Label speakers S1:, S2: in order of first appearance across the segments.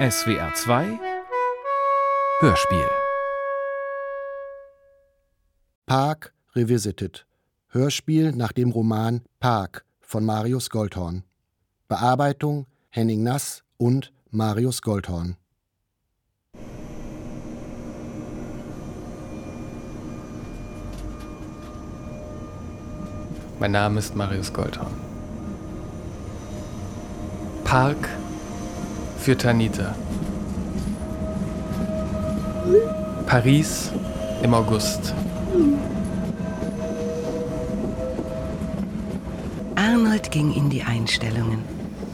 S1: SWR 2 Hörspiel
S2: Park Revisited. Hörspiel nach dem Roman Park von Marius Goldhorn. Bearbeitung Henning Nass und Marius Goldhorn.
S3: Mein Name ist Marius Goldhorn. Park für Tanita. Paris im August.
S4: Arnold ging in die Einstellungen.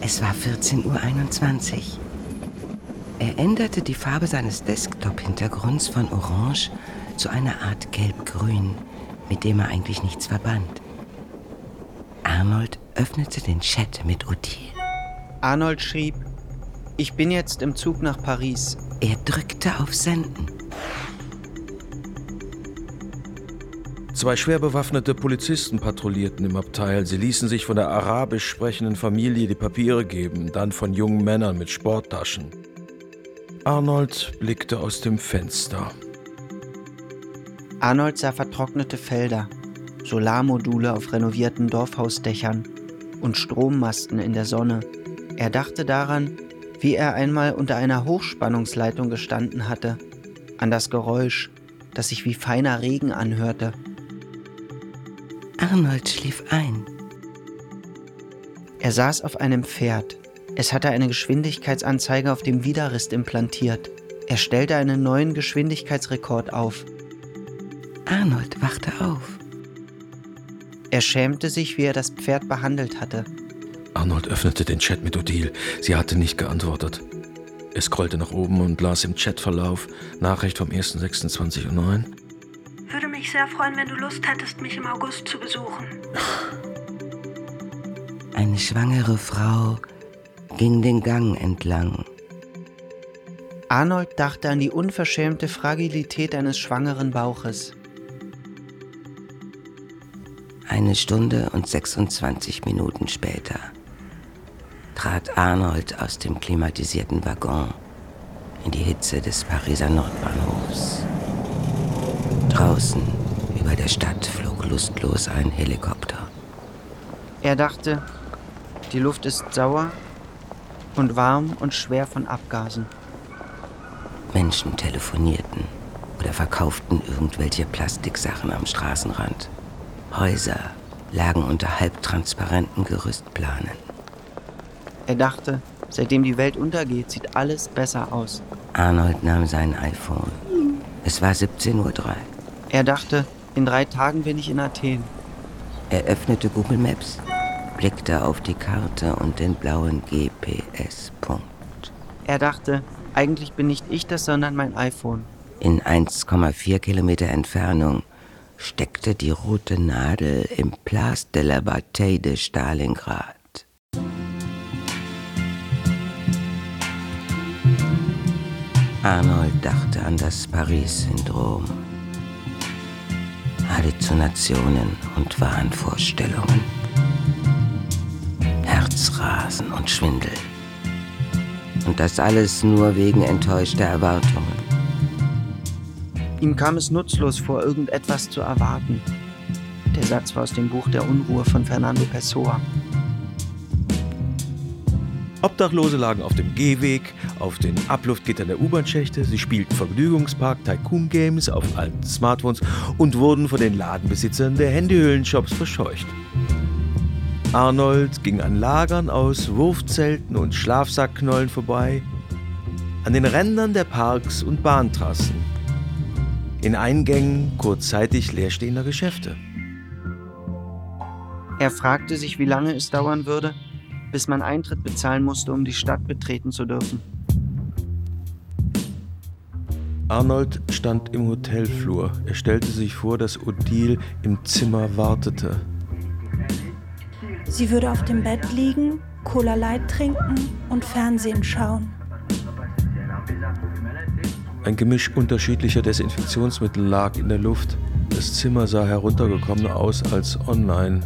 S4: Es war 14.21 Uhr. Er änderte die Farbe seines Desktop-Hintergrunds von Orange zu einer Art Gelb-Grün, mit dem er eigentlich nichts verband. Arnold öffnete den Chat mit Odile.
S5: Arnold schrieb, ich bin jetzt im Zug nach Paris.
S4: Er drückte auf Senden.
S6: Zwei schwer bewaffnete Polizisten patrouillierten im Abteil. Sie ließen sich von der arabisch sprechenden Familie die Papiere geben, dann von jungen Männern mit Sporttaschen. Arnold blickte aus dem Fenster.
S5: Arnold sah vertrocknete Felder, Solarmodule auf renovierten Dorfhausdächern und Strommasten in der Sonne. Er dachte daran, wie er einmal unter einer Hochspannungsleitung gestanden hatte, an das Geräusch, das sich wie feiner Regen anhörte.
S4: Arnold schlief ein.
S5: Er saß auf einem Pferd. Es hatte eine Geschwindigkeitsanzeige auf dem Widerrist implantiert. Er stellte einen neuen Geschwindigkeitsrekord auf.
S4: Arnold wachte auf.
S5: Er schämte sich, wie er das Pferd behandelt hatte.
S6: Arnold öffnete den Chat mit Odile. Sie hatte nicht geantwortet. Er scrollte nach oben und las im Chatverlauf Nachricht vom 1.26.09 Uhr.
S7: Würde mich sehr freuen, wenn du Lust hättest, mich im August zu besuchen.
S4: Eine schwangere Frau ging den Gang entlang.
S5: Arnold dachte an die unverschämte Fragilität eines schwangeren Bauches.
S4: Eine Stunde und 26 Minuten später trat Arnold aus dem klimatisierten Waggon in die Hitze des Pariser Nordbahnhofs. Draußen über der Stadt flog lustlos ein Helikopter.
S5: Er dachte, die Luft ist sauer und warm und schwer von Abgasen.
S4: Menschen telefonierten oder verkauften irgendwelche Plastiksachen am Straßenrand. Häuser lagen unter halbtransparenten Gerüstplanen.
S5: Er dachte, seitdem die Welt untergeht, sieht alles besser aus.
S4: Arnold nahm sein iPhone. Es war 17.03 Uhr.
S5: Er dachte, in drei Tagen bin ich in Athen.
S4: Er öffnete Google Maps, blickte auf die Karte und den blauen GPS-Punkt.
S5: Er dachte, eigentlich bin nicht ich das, sondern mein iPhone.
S4: In 1,4 Kilometer Entfernung steckte die rote Nadel im Place de la Bataille de Stalingrad. Arnold dachte an das Paris-Syndrom. Halluzinationen und Wahnvorstellungen. Herzrasen und Schwindel. Und das alles nur wegen enttäuschter Erwartungen.
S5: Ihm kam es nutzlos vor, irgendetwas zu erwarten. Der Satz war aus dem Buch der Unruhe von Fernando Pessoa.
S6: Obdachlose lagen auf dem Gehweg, auf den Abluftgittern der U-Bahn-Schächte, sie spielten Vergnügungspark Tycoon Games auf alten Smartphones und wurden von den Ladenbesitzern der Handyhöhlenshops verscheucht. Arnold ging an Lagern aus Wurfzelten und Schlafsackknollen vorbei, an den Rändern der Parks und Bahntrassen, in Eingängen kurzzeitig leerstehender Geschäfte.
S5: Er fragte sich, wie lange es dauern würde, bis man Eintritt bezahlen musste, um die Stadt betreten zu dürfen.
S6: Arnold stand im Hotelflur. Er stellte sich vor, dass Odile im Zimmer wartete.
S7: Sie würde auf dem Bett liegen, Cola Light trinken und Fernsehen schauen.
S6: Ein Gemisch unterschiedlicher Desinfektionsmittel lag in der Luft. Das Zimmer sah heruntergekommen aus als online.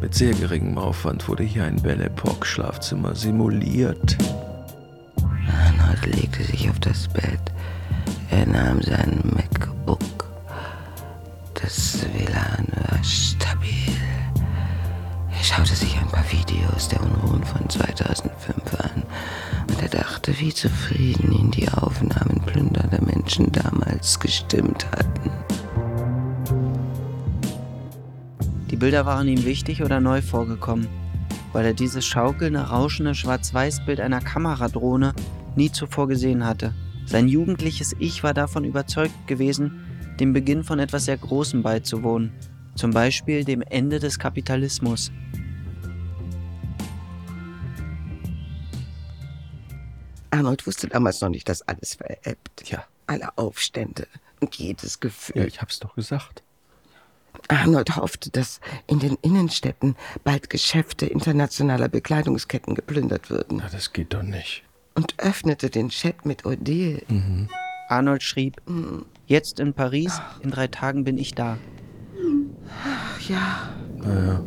S6: Mit sehr geringem Aufwand wurde hier ein Belle Epoque Schlafzimmer simuliert.
S4: Arnold legte sich auf das Bett. Er nahm sein MacBook. Das WLAN war stabil. Er schaute sich ein paar Videos der Unruhen von 2005 an und er dachte, wie zufrieden ihn die Aufnahmen plündernder Menschen damals gestimmt hatten.
S5: Bilder waren ihm wichtig oder neu vorgekommen, weil er dieses schaukelnde, rauschende Schwarz-Weiß-Bild einer Kameradrohne nie zuvor gesehen hatte. Sein jugendliches Ich war davon überzeugt gewesen, dem Beginn von etwas sehr Großem beizuwohnen, zum Beispiel dem Ende des Kapitalismus.
S4: Arnold wusste damals noch nicht, dass alles verebbt.
S3: Ja.
S4: Alle Aufstände und jedes Gefühl.
S3: Ja, ich hab's doch gesagt.
S4: Arnold hoffte, dass in den Innenstädten bald Geschäfte internationaler Bekleidungsketten geplündert würden
S3: Na, das geht doch nicht.
S4: und öffnete den Chat mit Odile.
S5: Arnold schrieb, jetzt in Paris, in drei Tagen bin ich da.
S4: Ach ja,
S6: Naja,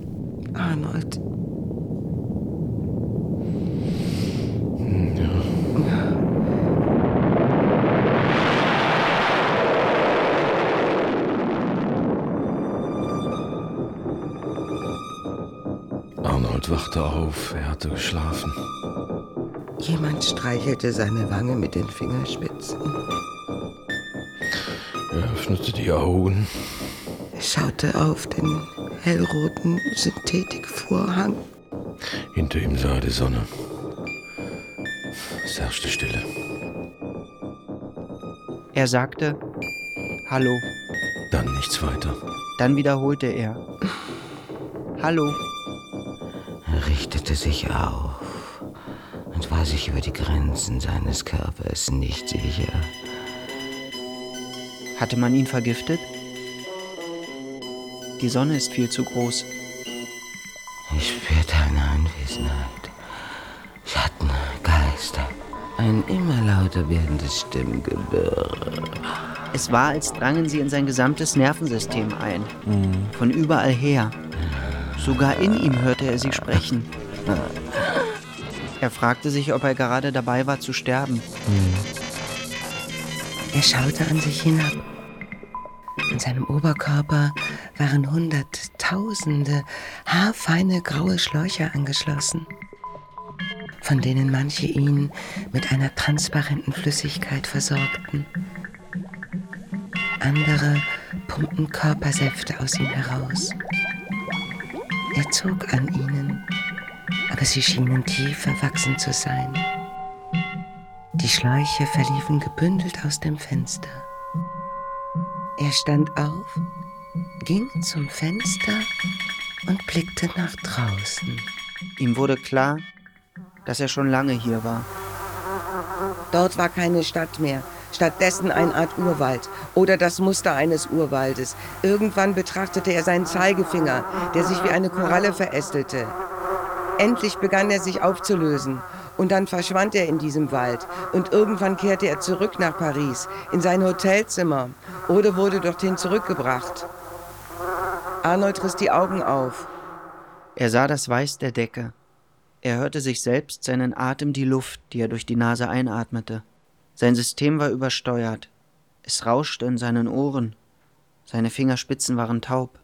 S4: Arnold.
S6: Arnold wachte auf, er hatte geschlafen.
S4: Jemand streichelte seine Wange mit den Fingerspitzen.
S6: Er öffnete die Augen.
S4: Er schaute auf den hellroten Synthetikvorhang.
S6: Hinter ihm sah er die Sonne. Es herrschte Stille.
S5: Er sagte, Hallo.
S6: Dann nichts weiter.
S5: Dann wiederholte er, Hallo.
S4: Richtete sich auf und war sich über die Grenzen seines Körpers nicht sicher.
S5: Hatte man ihn vergiftet? Die Sonne ist viel zu groß.
S4: Ich spürte eine Anwesenheit. Schatten, Geister. Ein immer lauter werdendes Stimmgebirr.
S5: Es war, als drangen sie in sein gesamtes Nervensystem ein. Von überall her. Sogar in ihm hörte er sie sprechen. Er fragte sich, ob er gerade dabei war zu sterben.
S4: Er schaute an sich hinab. In seinem Oberkörper waren hunderttausende haarfeine graue Schläuche angeschlossen, von denen manche ihn mit einer transparenten Flüssigkeit versorgten. Andere pumpten Körpersäfte aus ihm heraus. Er zog an ihnen, aber sie schienen tief verwachsen zu sein. Die Schläuche verliefen gebündelt aus dem Fenster. Er stand auf, ging zum Fenster und blickte nach draußen.
S5: Ihm wurde klar, dass er schon lange hier war.
S4: Dort war keine Stadt mehr, stattdessen eine Art Urwald oder das Muster eines Urwaldes. Irgendwann betrachtete er seinen Zeigefinger, der sich wie eine Koralle verästelte. Endlich begann er sich aufzulösen und dann verschwand er in diesem Wald und irgendwann kehrte er zurück nach Paris, in sein Hotelzimmer oder wurde dorthin zurückgebracht. Arnold riss die Augen auf.
S5: Er sah das Weiß der Decke. Er hörte sich selbst, seinen Atem, die Luft, die er durch die Nase einatmete. Sein System war übersteuert. Es rauschte in seinen Ohren. Seine Fingerspitzen waren taub.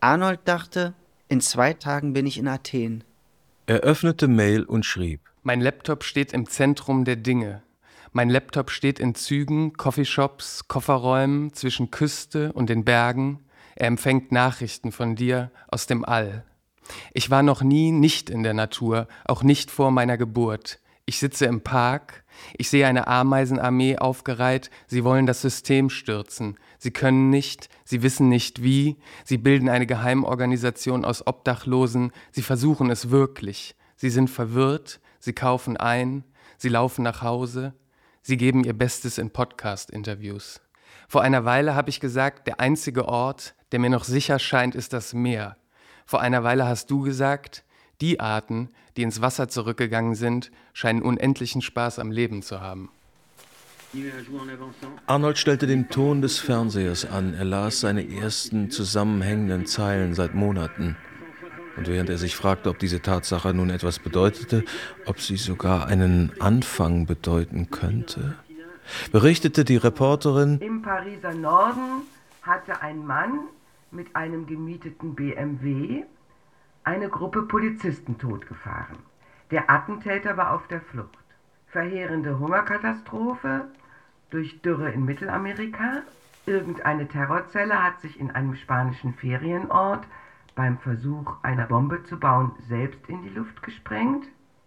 S5: Arnold dachte, in zwei Tagen bin ich in Athen.
S6: Er öffnete Mail und schrieb.
S3: Mein Laptop steht im Zentrum der Dinge. Mein Laptop steht in Zügen, Coffeeshops, Kofferräumen, zwischen Küste und den Bergen. Er empfängt Nachrichten von dir aus dem All. Ich war noch nie nicht in der Natur, auch nicht vor meiner Geburt. Ich sitze im Park, ich sehe eine Ameisenarmee aufgereiht, sie wollen das System stürzen. Sie können nicht, sie wissen nicht wie, sie bilden eine Geheimorganisation aus Obdachlosen, sie versuchen es wirklich. Sie sind verwirrt, sie kaufen ein, sie laufen nach Hause, sie geben ihr Bestes in Podcast-Interviews. Vor einer Weile habe ich gesagt, der einzige Ort, der mir noch sicher scheint, ist das Meer. Vor einer Weile hast du gesagt, die Arten, die ins Wasser zurückgegangen sind, scheinen unendlichen Spaß am Leben zu haben.
S6: Arnold stellte den Ton des Fernsehers an. Er las seine ersten zusammenhängenden Zeilen seit Monaten. Und während er sich fragte, ob diese Tatsache nun etwas bedeutete, ob sie sogar einen Anfang bedeuten könnte, berichtete die Reporterin,
S4: Im Pariser Norden hatte ein Mann mit einem gemieteten BMW eine Gruppe Polizisten totgefahren. Der Attentäter war auf der Flucht. Verheerende Hungerkatastrophe durch Dürre in Mittelamerika. Irgendeine Terrorzelle hat sich in einem spanischen Ferienort beim Versuch, eine Bombe zu bauen, selbst in die Luft gesprengt.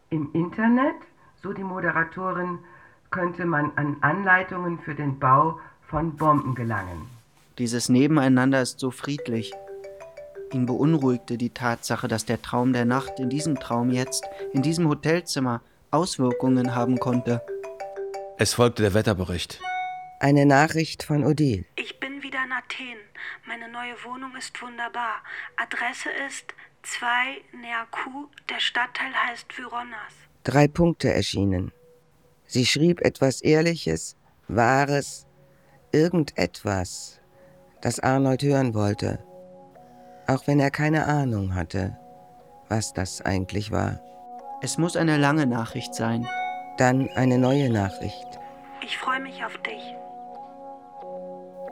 S4: Im Internet, so die Moderatorin, könnte man an Anleitungen für den Bau von Bomben gelangen.
S5: Dieses Nebeneinander ist so friedlich. Ihn beunruhigte die Tatsache, dass der Traum der Nacht in diesem Traum jetzt, in diesem Hotelzimmer, Auswirkungen haben konnte.
S6: Es folgte der Wetterbericht.
S4: Eine Nachricht von Odile.
S7: Ich bin wieder in Athen. Meine neue Wohnung ist wunderbar. Adresse ist 2 Neakou. Der Stadtteil heißt Vyronas.
S4: Drei Punkte erschienen. Sie schrieb etwas Ehrliches, Wahres, irgendetwas, das Arnold hören wollte, auch wenn er keine Ahnung hatte, was das eigentlich war.
S5: Es muss eine lange Nachricht sein.
S4: Dann eine neue Nachricht.
S7: Ich freue mich auf dich.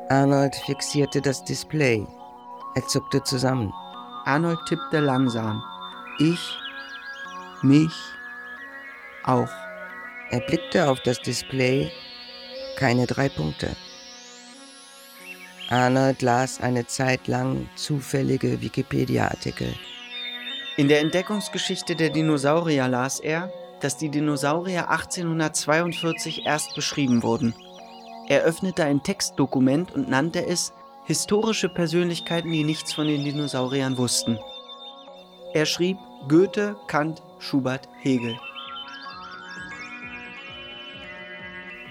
S4: Arnold fixierte das Display. Er zuckte zusammen.
S5: Arnold tippte langsam. Ich, mich, auch.
S4: Er blickte auf das Display. Keine drei Punkte. Arnold las eine Zeit lang zufällige Wikipedia-Artikel.
S5: In der Entdeckungsgeschichte der Dinosaurier las er, dass die Dinosaurier 1842 erst beschrieben wurden. Er öffnete ein Textdokument und nannte es Historische Persönlichkeiten, die nichts von den Dinosauriern wussten. Er schrieb Goethe, Kant, Schubert, Hegel.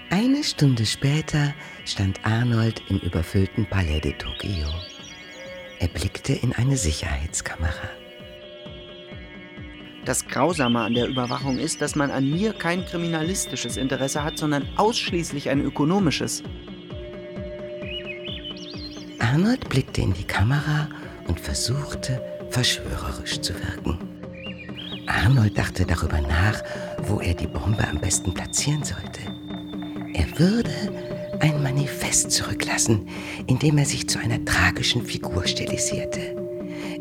S4: Eine Stunde später stand Arnold im überfüllten Palais de Tokio. Er blickte in eine Sicherheitskamera.
S5: Das Grausame an der Überwachung ist, dass man an mir kein kriminalistisches Interesse hat, sondern ausschließlich ein ökonomisches.
S4: Arnold blickte in die Kamera und versuchte, verschwörerisch zu wirken. Arnold dachte darüber nach, wo er die Bombe am besten platzieren sollte. Er würde ein Manifest zurücklassen, in dem er sich zu einer tragischen Figur stilisierte.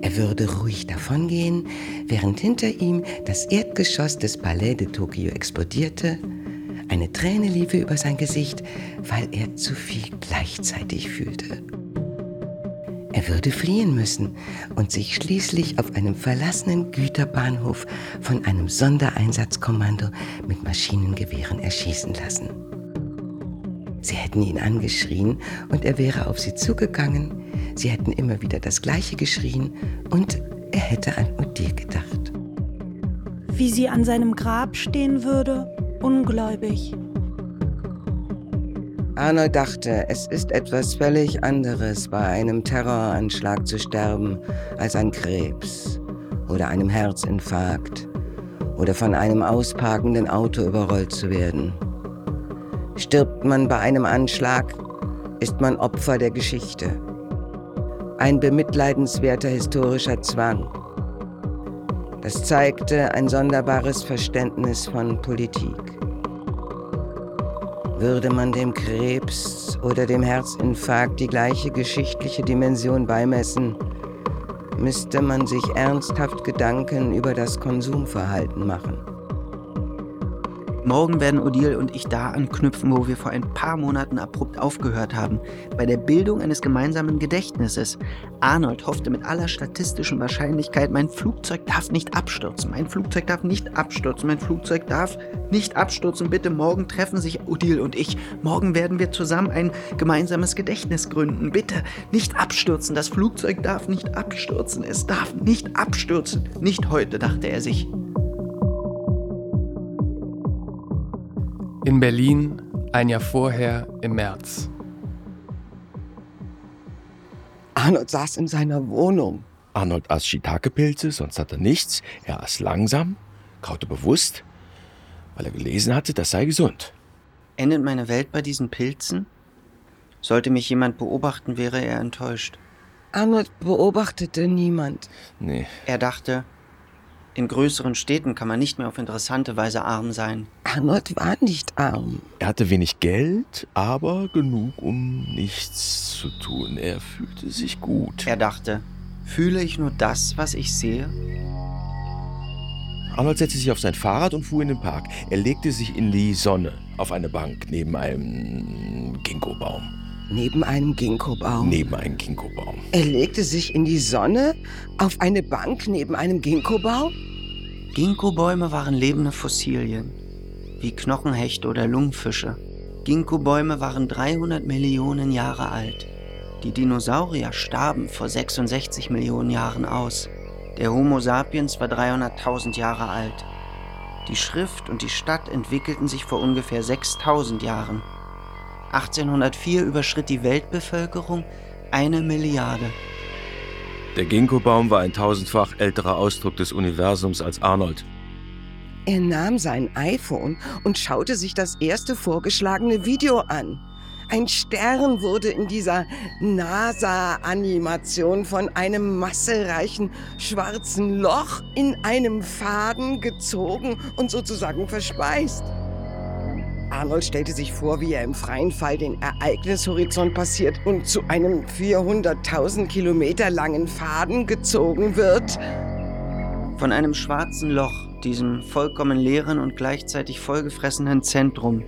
S4: Er würde ruhig davongehen, während hinter ihm das Erdgeschoss des Palais de Tokio explodierte. Eine Träne lief über sein Gesicht, weil er zu viel gleichzeitig fühlte. Er würde fliehen müssen und sich schließlich auf einem verlassenen Güterbahnhof von einem Sondereinsatzkommando mit Maschinengewehren erschießen lassen. Sie hätten ihn angeschrien und er wäre auf sie zugegangen. Sie hätten immer wieder das Gleiche geschrien und er hätte an Odile gedacht.
S7: Wie sie an seinem Grab stehen würde, ungläubig.
S4: Arnold dachte, es ist etwas völlig anderes, bei einem Terroranschlag zu sterben, als an Krebs oder einem Herzinfarkt oder von einem ausparkenden Auto überrollt zu werden. Stirbt man bei einem Anschlag, ist man Opfer der Geschichte. Ein bemitleidenswerter historischer Zwang. Das zeigte ein sonderbares Verständnis von Politik. Würde man dem Krebs oder dem Herzinfarkt die gleiche geschichtliche Dimension beimessen, müsste man sich ernsthaft Gedanken über das Konsumverhalten machen.
S5: Morgen werden Odile und ich da anknüpfen, wo wir vor ein paar Monaten abrupt aufgehört haben, bei der Bildung eines gemeinsamen Gedächtnisses. Arnold hoffte mit aller statistischen Wahrscheinlichkeit, mein Flugzeug darf nicht abstürzen, mein Flugzeug darf nicht abstürzen, mein Flugzeug darf nicht abstürzen. Bitte, morgen treffen sich Odile und ich. Morgen werden wir zusammen ein gemeinsames Gedächtnis gründen. Bitte, nicht abstürzen, das Flugzeug darf nicht abstürzen, es darf nicht abstürzen. Nicht heute, dachte er sich.
S3: In Berlin, ein Jahr vorher, im März.
S4: Arnold saß in seiner Wohnung.
S6: Arnold aß Shiitake-Pilze, sonst hat er nichts. Er aß langsam, kaute bewusst, weil er gelesen hatte, das sei gesund.
S5: Endet meine Welt bei diesen Pilzen? Sollte mich jemand beobachten, wäre er enttäuscht.
S4: Arnold beobachtete niemand.
S6: Nee.
S5: Er dachte, in größeren Städten kann man nicht mehr auf interessante Weise arm sein.
S4: Arnold war nicht arm.
S6: Er hatte wenig Geld, aber genug, um nichts zu tun. Er fühlte sich gut.
S5: Er dachte, fühle ich nur das, was ich sehe?
S6: Arnold setzte sich auf sein Fahrrad und fuhr in den Park. Er legte sich in die Sonne auf eine Bank neben einem Ginkgo-Baum.
S4: Neben einem Ginkgo-Baum.
S6: Neben einem Ginkgo-Baum.
S4: Er legte sich in die Sonne auf eine Bank neben einem Ginkgo-Baum?
S5: Ginkgo-Bäume waren lebende Fossilien, wie Knochenhechte oder Lungenfische. Ginkgo-Bäume waren 300 Millionen Jahre alt. Die Dinosaurier starben vor 66 Millionen Jahren aus. Der Homo sapiens war 300.000 Jahre alt. Die Schrift und die Stadt entwickelten sich vor ungefähr 6000 Jahren. 1804 überschritt die Weltbevölkerung eine Milliarde.
S6: Der Ginkgo-Baum war ein tausendfach älterer Ausdruck des Universums als Arnold.
S4: Er nahm sein iPhone und schaute sich das erste vorgeschlagene Video an. Ein Stern wurde in dieser NASA-Animation von einem massereichen schwarzen Loch in einem Faden gezogen und sozusagen verspeist. Arnold stellte sich vor, wie er im freien Fall den Ereignishorizont passiert und zu einem 400.000 Kilometer langen Faden gezogen wird.
S5: Von einem schwarzen Loch, diesem vollkommen leeren und gleichzeitig vollgefressenen Zentrum,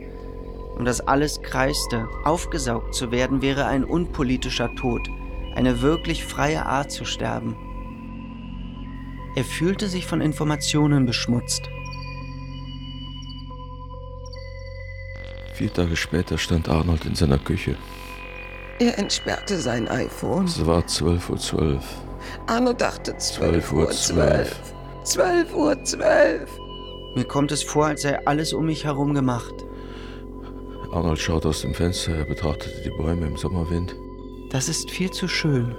S5: um das alles kreiste, aufgesaugt zu werden, wäre ein unpolitischer Tod, eine wirklich freie Art zu sterben. Er fühlte sich von Informationen beschmutzt.
S6: Vier Tage später stand Arnold in seiner Küche.
S4: Er entsperrte sein iPhone.
S6: Es war 12.12 Uhr.
S4: Arno dachte 12 Uhr
S6: 12.
S4: 12. 12 Uhr 12.
S5: Mir kommt es vor, als sei alles um mich herum gemacht.
S6: Arnold schaute aus dem Fenster, er betrachtete die Bäume im Sommerwind.
S5: Das ist viel zu schön.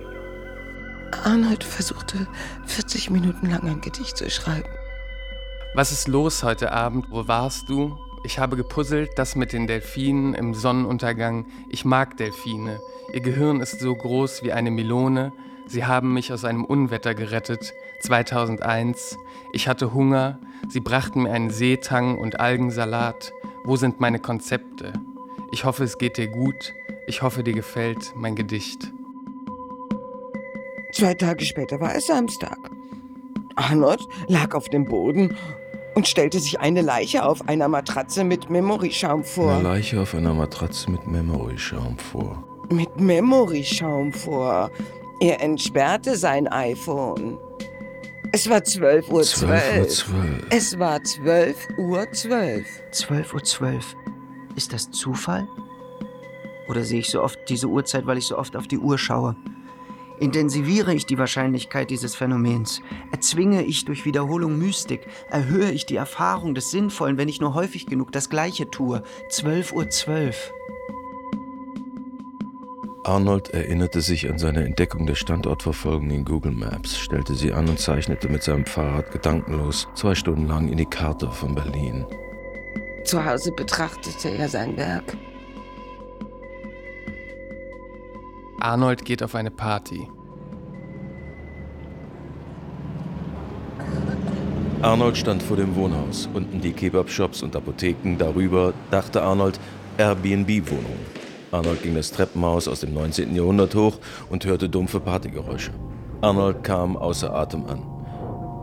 S4: Arnold versuchte 40 Minuten lang ein Gedicht zu schreiben.
S3: Was ist los heute Abend? Wo warst du? Ich habe gepuzzelt, das mit den Delfinen im Sonnenuntergang. Ich mag Delfine. Ihr Gehirn ist so groß wie eine Melone. Sie haben mich aus einem Unwetter gerettet. 2001. Ich hatte Hunger. Sie brachten mir einen Seetang und Algensalat. Wo sind meine Konzepte? Ich hoffe, es geht dir gut. Ich hoffe, dir gefällt mein Gedicht.
S4: Zwei Tage später war es Samstag. Arnold lag auf dem Boden und stellte sich eine Leiche auf einer Matratze mit Memoryschaum vor.
S6: Eine Leiche auf einer Matratze mit Memory-Schaum vor.
S4: Mit Memoryschaum vor. Er entsperrte sein iPhone. Es war 12 Uhr
S6: 12 Uhr
S4: 12.
S6: 12.
S4: Es war 12 Uhr 12.
S5: 12.12 Uhr. 12. Ist das Zufall? Oder sehe ich so oft diese Uhrzeit, weil ich so oft auf die Uhr schaue? Intensiviere ich die Wahrscheinlichkeit dieses Phänomens? Erzwinge ich durch Wiederholung Mystik? Erhöhe ich die Erfahrung des Sinnvollen, wenn ich nur häufig genug das Gleiche tue? 12.12 Uhr. 12.
S6: Arnold erinnerte sich an seine Entdeckung der Standortverfolgung in Google Maps, stellte sie an und zeichnete mit seinem Fahrrad gedankenlos zwei Stunden lang in die Karte von Berlin.
S4: Zu Hause betrachtete er sein Werk.
S3: Arnold geht auf eine Party.
S6: Arnold stand vor dem Wohnhaus, unten die Kebab-Shops und Apotheken, darüber dachte Arnold Airbnb-Wohnung. Arnold ging das Treppenhaus aus dem 19. Jahrhundert hoch und hörte dumpfe Partygeräusche. Arnold kam außer Atem an.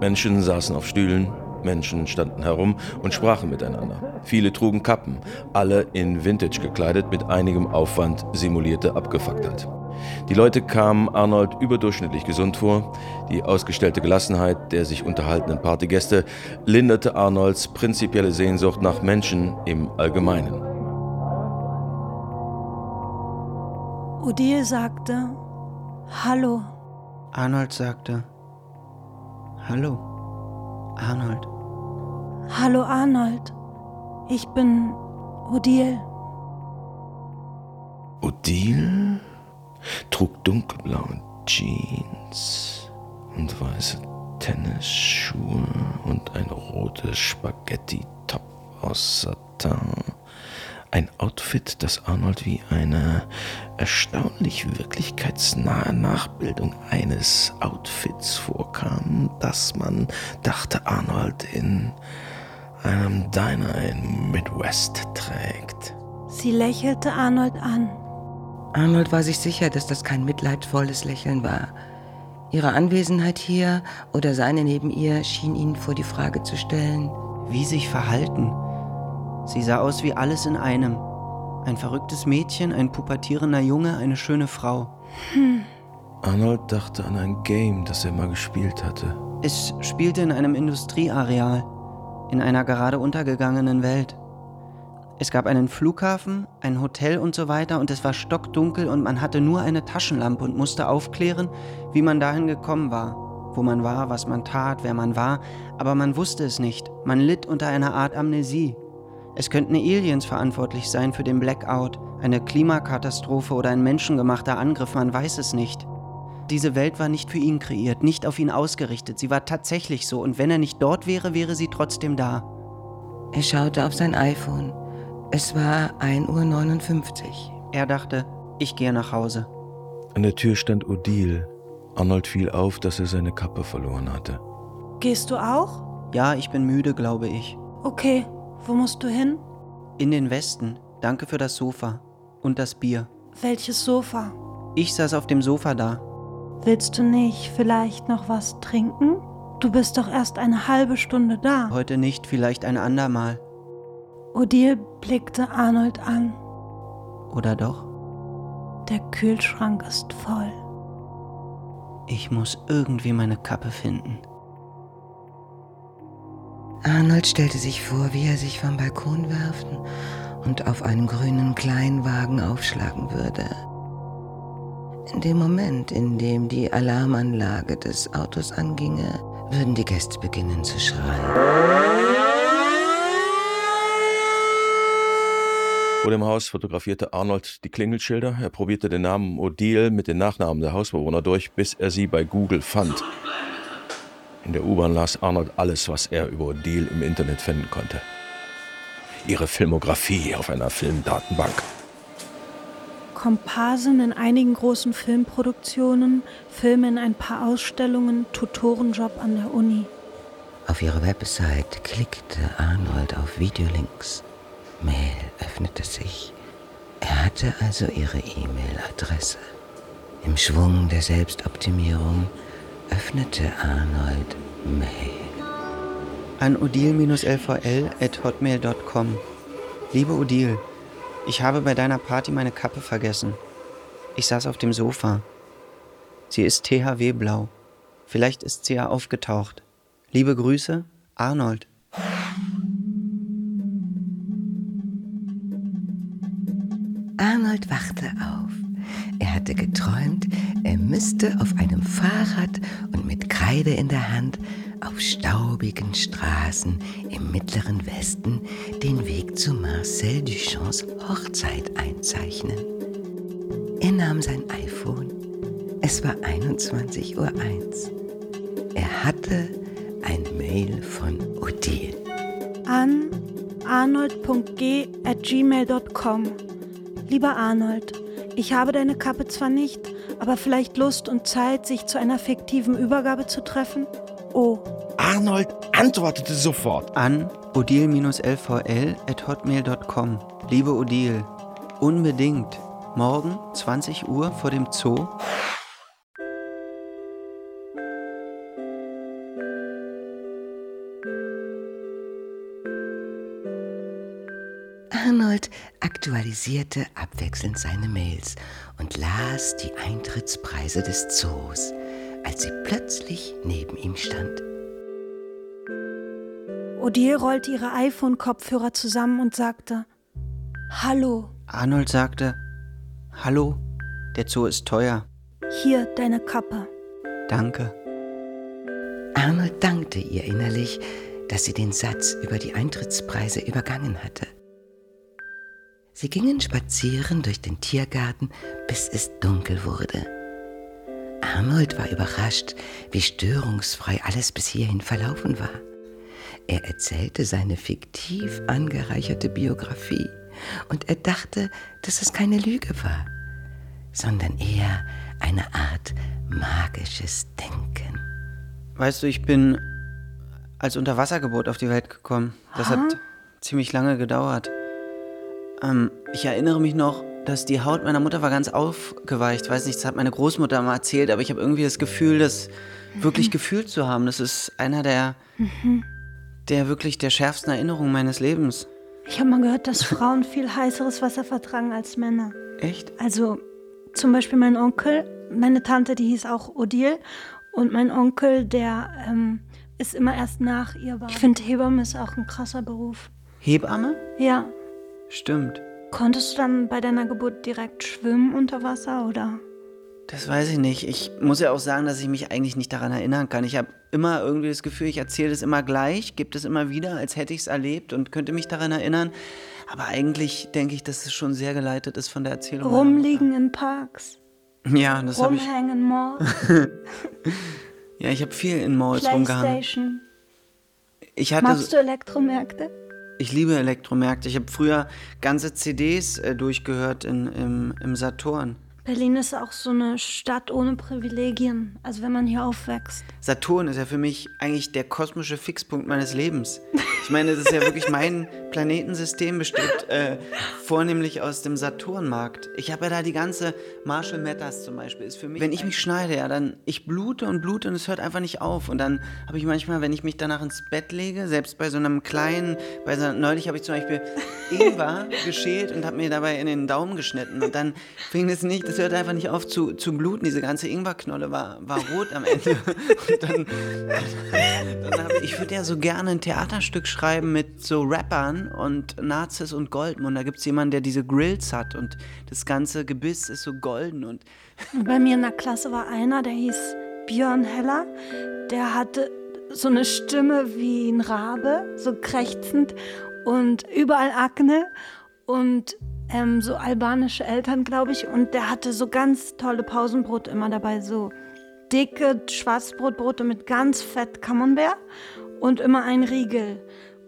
S6: Menschen saßen auf Stühlen, Menschen standen herum und sprachen miteinander. Viele trugen Kappen, alle in Vintage gekleidet, mit einigem Aufwand simulierte Abgefucktheit. Die Leute kamen Arnold überdurchschnittlich gesund vor. Die ausgestellte Gelassenheit der sich unterhaltenden Partygäste linderte Arnolds prinzipielle Sehnsucht nach Menschen im Allgemeinen.
S7: Odile sagte, Hallo.
S5: Arnold sagte, Hallo, Arnold.
S7: Hallo Arnold. Ich bin Odile.
S6: Odile trug dunkelblaue Jeans und weiße Tennisschuhe und ein rotes Spaghetti-Top aus Satin. Ein Outfit, das Arnold wie eine erstaunlich wirklichkeitsnahe Nachbildung eines Outfits vorkam, das man, dachte Arnold, in einem Diner in Midwest trägt.
S7: Sie lächelte Arnold an.
S4: Arnold war sich sicher, dass das kein mitleidvolles Lächeln war. Ihre Anwesenheit hier oder seine neben ihr schien ihn vor die Frage zu stellen.
S5: Wie sich verhalten? Sie sah aus wie alles in einem. Ein verrücktes Mädchen, ein pubertierender Junge, eine schöne Frau.
S7: Hm.
S6: Arnold dachte an ein Game, das er mal gespielt hatte.
S5: Es spielte in einem Industrieareal, in einer gerade untergegangenen Welt. Es gab einen Flughafen, ein Hotel und so weiter und es war stockdunkel und man hatte nur eine Taschenlampe und musste aufklären, wie man dahin gekommen war, wo man war, was man tat, wer man war, aber man wusste es nicht. Man litt unter einer Art Amnesie. Es könnten Aliens verantwortlich sein für den Blackout, eine Klimakatastrophe oder ein menschengemachter Angriff, man weiß es nicht. Diese Welt war nicht für ihn kreiert, nicht auf ihn ausgerichtet. Sie war tatsächlich so und wenn er nicht dort wäre, wäre sie trotzdem da.
S4: Er schaute auf sein iPhone. Es war 1.59 Uhr.
S5: Er dachte, ich gehe nach Hause.
S6: An der Tür stand Odile. Arnold fiel auf, dass er seine Kappe verloren hatte.
S7: Gehst du auch?
S5: Ja, ich bin müde, glaube ich.
S7: Okay, wo musst du hin?
S5: In den Westen. Danke für das Sofa. Und das Bier.
S7: Welches Sofa?
S5: Ich saß auf dem Sofa da.
S7: Willst du nicht vielleicht noch was trinken? Du bist doch erst eine halbe Stunde da.
S5: Heute nicht, vielleicht ein andermal.
S7: Odile blickte Arnold an.
S5: Oder doch?
S7: Der Kühlschrank ist voll.
S5: Ich muss irgendwie meine Kappe finden.
S4: Arnold stellte sich vor, wie er sich vom Balkon werfen und auf einem grünen Kleinwagen aufschlagen würde. In dem Moment, in dem die Alarmanlage des Autos anginge, würden die Gäste beginnen zu schreien.
S6: Vor dem Haus fotografierte Arnold die Klingelschilder. Er probierte den Namen Odile mit den Nachnamen der Hausbewohner durch, bis er sie bei Google fand. In der U-Bahn las Arnold alles, was er über Odile im Internet finden konnte. Ihre Filmografie auf einer Filmdatenbank.
S7: Komparsin in einigen großen Filmproduktionen, Filme in ein paar Ausstellungen, Tutorenjob an der Uni.
S4: Auf ihre Website klickte Arnold auf Videolinks. Mail öffnete sich. Er hatte also ihre E-Mail-Adresse. Im Schwung der Selbstoptimierung öffnete Arnold Mail.
S5: An odile-lvl.hotmail.com Liebe Odile, ich habe bei deiner Party meine Kappe vergessen. Ich saß auf dem Sofa. Sie ist THW-blau. Vielleicht ist sie ja aufgetaucht. Liebe Grüße, Arnold.
S4: Arnold wachte auf. Er hatte geträumt, er müsste auf einem Fahrrad und mit Kreide in der Hand auf staubigen Straßen im mittleren Westen den Weg zu Marcel Duchamps Hochzeit einzeichnen. Er nahm sein iPhone. Es war 21.01 Uhr. Er hatte ein Mail von Odile.
S7: An arnold.g@gmail.com Lieber Arnold, ich habe deine Kappe zwar nicht, aber vielleicht Lust und Zeit, sich zu einer fiktiven Übergabe zu treffen? Oh.
S6: Arnold antwortete sofort.
S5: An odile-lvl.hotmail.com Liebe Odile, unbedingt. Morgen, 20 Uhr vor dem Zoo.
S4: Aktualisierte abwechselnd seine Mails und las die Eintrittspreise des Zoos, als sie plötzlich neben ihm stand.
S7: Odile rollte ihre iPhone-Kopfhörer zusammen und sagte: Hallo,
S5: Arnold sagte, Hallo, der Zoo ist teuer.
S7: hier deine Kappe.
S5: Danke.
S4: Arnold dankte ihr innerlich, dass sie den Satz über die Eintrittspreise übergangen hatte. Sie gingen spazieren durch den Tiergarten, bis es dunkel wurde. Arnold war überrascht, wie störungsfrei alles bis hierhin verlaufen war. Er erzählte seine fiktiv angereicherte Biografie und er dachte, dass es keine Lüge war, sondern eher eine Art magisches Denken.
S5: Weißt du, ich bin als Unterwassergeburt auf die Welt gekommen. Das
S7: Aha.
S5: hat ziemlich lange gedauert. Ähm, ich erinnere mich noch, dass die Haut meiner Mutter war ganz aufgeweicht. Weiß nicht, das hat meine Großmutter mal erzählt, aber ich habe irgendwie das Gefühl, das wirklich gefühlt zu haben. Das ist einer der, der wirklich der schärfsten Erinnerungen meines Lebens.
S7: Ich habe mal gehört, dass Frauen viel heißeres Wasser vertragen als Männer.
S5: Echt?
S7: Also zum Beispiel mein Onkel, meine Tante, die hieß auch Odile. Und mein Onkel, der ähm, ist immer erst nach ihr war. Ich finde, Hebamme ist auch ein krasser Beruf.
S5: Hebamme?
S7: Ja.
S5: Stimmt.
S7: Konntest du dann bei deiner Geburt direkt schwimmen unter Wasser oder?
S5: Das weiß ich nicht. Ich muss ja auch sagen, dass ich mich eigentlich nicht daran erinnern kann. Ich habe immer irgendwie das Gefühl, ich erzähle es immer gleich, gebe es immer wieder, als hätte ich es erlebt und könnte mich daran erinnern. Aber eigentlich denke ich, dass es schon sehr geleitet ist von der Erzählung.
S7: Rumliegen in Parks.
S5: Ja, das habe ich.
S7: rumhängen in Malls,
S5: Ja, ich habe viel in Malls rumgehangen. Ich hatte.
S7: Magst du Elektromärkte?
S5: Ich liebe Elektromärkte. Ich habe früher ganze CDs äh, durchgehört in, im, im Saturn.
S7: Berlin ist auch so eine Stadt ohne Privilegien. Also wenn man hier aufwächst.
S5: Saturn ist ja für mich eigentlich der kosmische Fixpunkt meines Lebens. Ich meine, das ist ja wirklich mein Planetensystem besteht äh, vornehmlich aus dem Saturnmarkt. Ich habe ja da die ganze Marshall Matters zum Beispiel. Ist für mich, wenn ich mich schneide, ja, dann ich blute und blute und es hört einfach nicht auf. Und dann habe ich manchmal, wenn ich mich danach ins Bett lege, selbst bei so einem kleinen, bei so, neulich habe ich zum Beispiel Ingwer geschält und habe mir dabei in den Daumen geschnitten. Und dann fing es nicht, das hört einfach nicht auf zu, zu bluten. Diese ganze Ingwerknolle war, war rot am Ende. Und dann, dann hab ich, ich würde ja so gerne ein Theaterstück schreiben mit so Rappern und Nazis und Goldmund. Da gibt es jemanden, der diese Grills hat und das ganze Gebiss ist so golden
S7: und bei mir in der Klasse war einer, der hieß Björn Heller. Der hatte so eine Stimme wie ein Rabe, so krächzend und überall Akne und ähm, so albanische Eltern, glaube ich. Und der hatte so ganz tolle Pausenbrote immer dabei, so dicke Schwarzbrotbrote mit ganz fett Camembert und immer ein Riegel.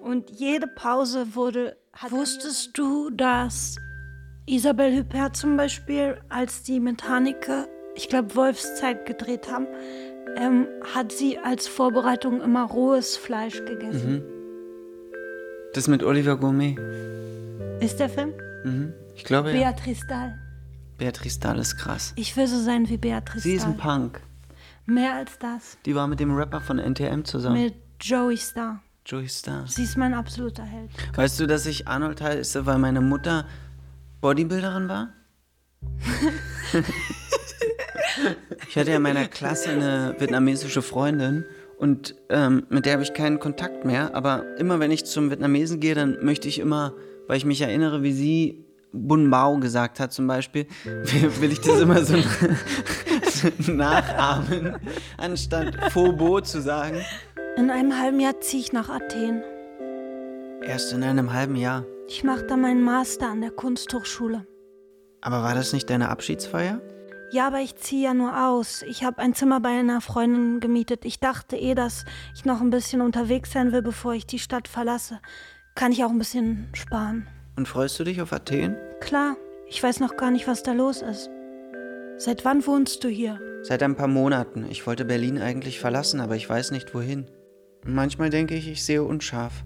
S7: Und jede Pause wurde. Wusstest du, dass Isabelle Huppert zum Beispiel, als die mit Haneke, ich glaube, Wolfszeit gedreht haben, ähm, hat sie als Vorbereitung immer rohes Fleisch gegessen.
S5: das mit Oliver Gourmet.
S7: Ist der Film?
S5: Mhm. Ich glaube, ja.
S7: Beatrice Dahl.
S5: Beatrice Dahl ist krass.
S7: Ich will so sein wie Beatrice
S5: Sie ist
S7: Dahl.
S5: ein Punk.
S7: Mehr als das.
S5: Die war mit dem Rapper von NTM zusammen.
S7: Mit Joey Star.
S5: Joey Star.
S7: Sie ist mein absoluter Held.
S5: Weißt du, dass ich Arnold heiße, weil meine Mutter Bodybuilderin war? ich hatte ja in meiner Klasse eine vietnamesische Freundin und ähm, mit der habe ich keinen Kontakt mehr. Aber immer wenn ich zum Vietnamesen gehe, dann möchte ich immer, weil ich mich erinnere, wie sie Bun Bao gesagt hat zum Beispiel, will ich das immer so nachahmen, anstatt Phobo zu sagen.
S7: In einem halben Jahr ziehe ich nach Athen.
S5: Erst in einem halben Jahr.
S7: Ich mache da meinen Master an der Kunsthochschule.
S5: Aber war das nicht deine Abschiedsfeier?
S7: Ja, aber ich ziehe ja nur aus. Ich habe ein Zimmer bei einer Freundin gemietet. Ich dachte eh, dass ich noch ein bisschen unterwegs sein will, bevor ich die Stadt verlasse. Kann ich auch ein bisschen sparen.
S5: Und freust du dich auf Athen?
S7: Klar, ich weiß noch gar nicht, was da los ist. Seit wann wohnst du hier?
S5: Seit ein paar Monaten. Ich wollte Berlin eigentlich verlassen, aber ich weiß nicht wohin. Manchmal denke ich, ich sehe unscharf.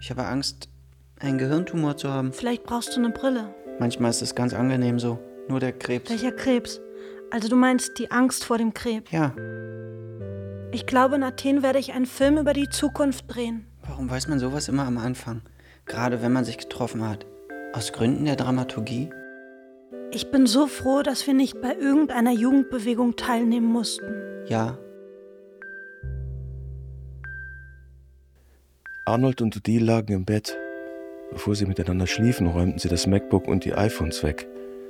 S5: Ich habe Angst, einen Gehirntumor zu haben.
S7: Vielleicht brauchst du eine Brille.
S5: Manchmal ist es ganz angenehm so. Nur der Krebs.
S7: Welcher Krebs? Also du meinst die Angst vor dem Krebs.
S5: Ja,
S7: Ich glaube, in Athen werde ich einen Film über die Zukunft drehen.
S5: warum weiß man sowas immer am Anfang? Gerade wenn man sich getroffen hat. Aus Gründen der Dramaturgie?
S7: Ich bin so froh, dass wir nicht bei irgendeiner Jugendbewegung teilnehmen mussten.
S5: Ja.
S6: Arnold und Odile lagen im Bett. Bevor sie miteinander schliefen, räumten sie das MacBook und die iPhones weg.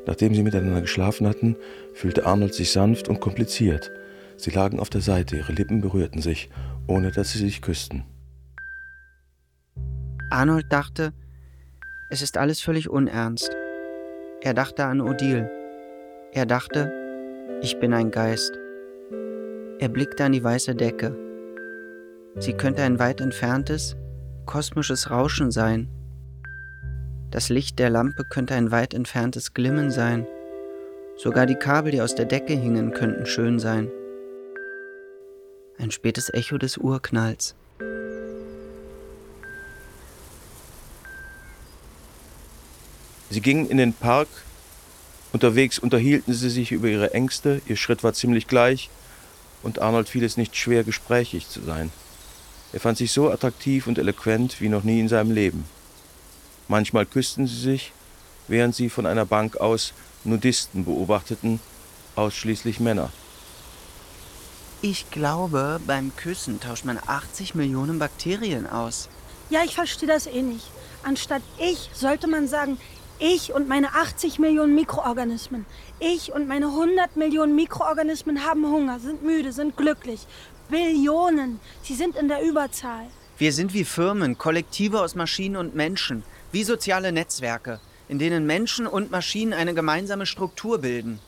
S6: Nachdem sie miteinander geschlafen hatten, fühlte Arnold sich sanft und kompliziert. Sie lagen auf der Seite, ihre Lippen berührten sich, ohne dass sie sich küssten.
S5: Arnold dachte, es ist alles völlig unernst. Er dachte an Odile. Er dachte, ich bin ein Geist. Er blickte an die weiße Decke. Sie könnte ein weit entferntes, kosmisches Rauschen sein. Das Licht der Lampe könnte ein weit entferntes Glimmen sein. Sogar die Kabel, die aus der Decke hingen, könnten schön sein. Ein spätes Echo des Urknalls.
S6: Sie gingen in den Park. Unterwegs unterhielten sie sich über ihre Ängste. Ihr Schritt war ziemlich gleich. Und Arnold fiel es nicht schwer, gesprächig zu sein. Er fand sich so attraktiv und eloquent wie noch nie in seinem Leben. Manchmal küssten sie sich, während sie von einer Bank aus Nudisten beobachteten, ausschließlich Männer.
S5: Ich glaube, beim Küssen tauscht man 80 Millionen Bakterien aus.
S7: Ja, ich verstehe das eh nicht. Anstatt ich sollte man sagen, ich und meine 80 Millionen Mikroorganismen. Ich und meine 100 Millionen Mikroorganismen haben Hunger, sind müde, sind glücklich. Billionen. Sie sind in der Überzahl.
S5: Wir sind wie Firmen, Kollektive aus Maschinen und Menschen, wie soziale Netzwerke, in denen Menschen und Maschinen eine gemeinsame Struktur bilden.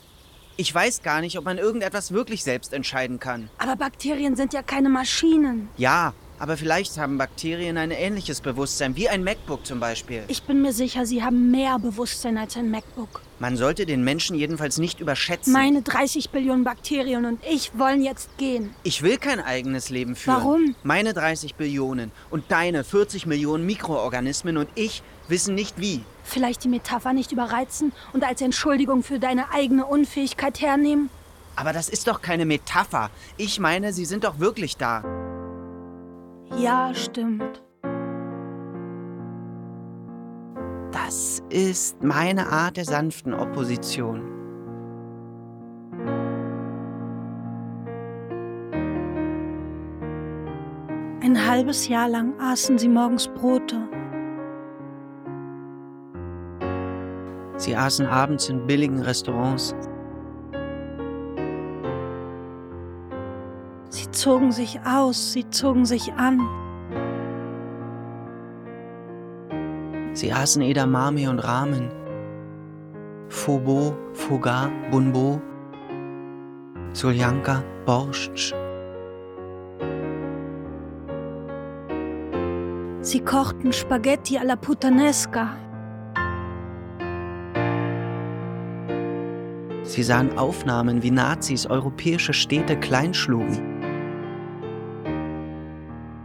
S5: Ich weiß gar nicht, ob man irgendetwas wirklich selbst entscheiden kann.
S7: Aber Bakterien sind ja keine Maschinen.
S5: Ja, aber vielleicht haben Bakterien ein ähnliches Bewusstsein, wie ein MacBook zum Beispiel.
S7: Ich bin mir sicher, sie haben mehr Bewusstsein als ein MacBook.
S5: Man sollte den Menschen jedenfalls nicht überschätzen.
S7: Meine 30 Billionen Bakterien und ich wollen jetzt gehen.
S5: Ich will kein eigenes Leben führen.
S7: Warum?
S5: Meine 30 Billionen und deine 40 Millionen Mikroorganismen und ich wissen nicht wie.
S7: Vielleicht die Metapher nicht überreizen und als Entschuldigung für deine eigene Unfähigkeit hernehmen?
S5: Aber das ist doch keine Metapher. Ich meine, sie sind doch wirklich da.
S7: Ja, stimmt.
S5: Das ist meine Art der sanften Opposition.
S7: Ein halbes Jahr lang aßen sie morgens Brote.
S5: Sie aßen abends in billigen Restaurants.
S7: Zogen sich aus, sie zogen sich an.
S5: Sie aßen Edamame und Ramen. Fobo, Foga, Bunbo, Soljanka, Borscht.
S7: Sie kochten Spaghetti alla Puttanesca.
S5: Sie sahen Aufnahmen, wie Nazis europäische Städte kleinschlugen.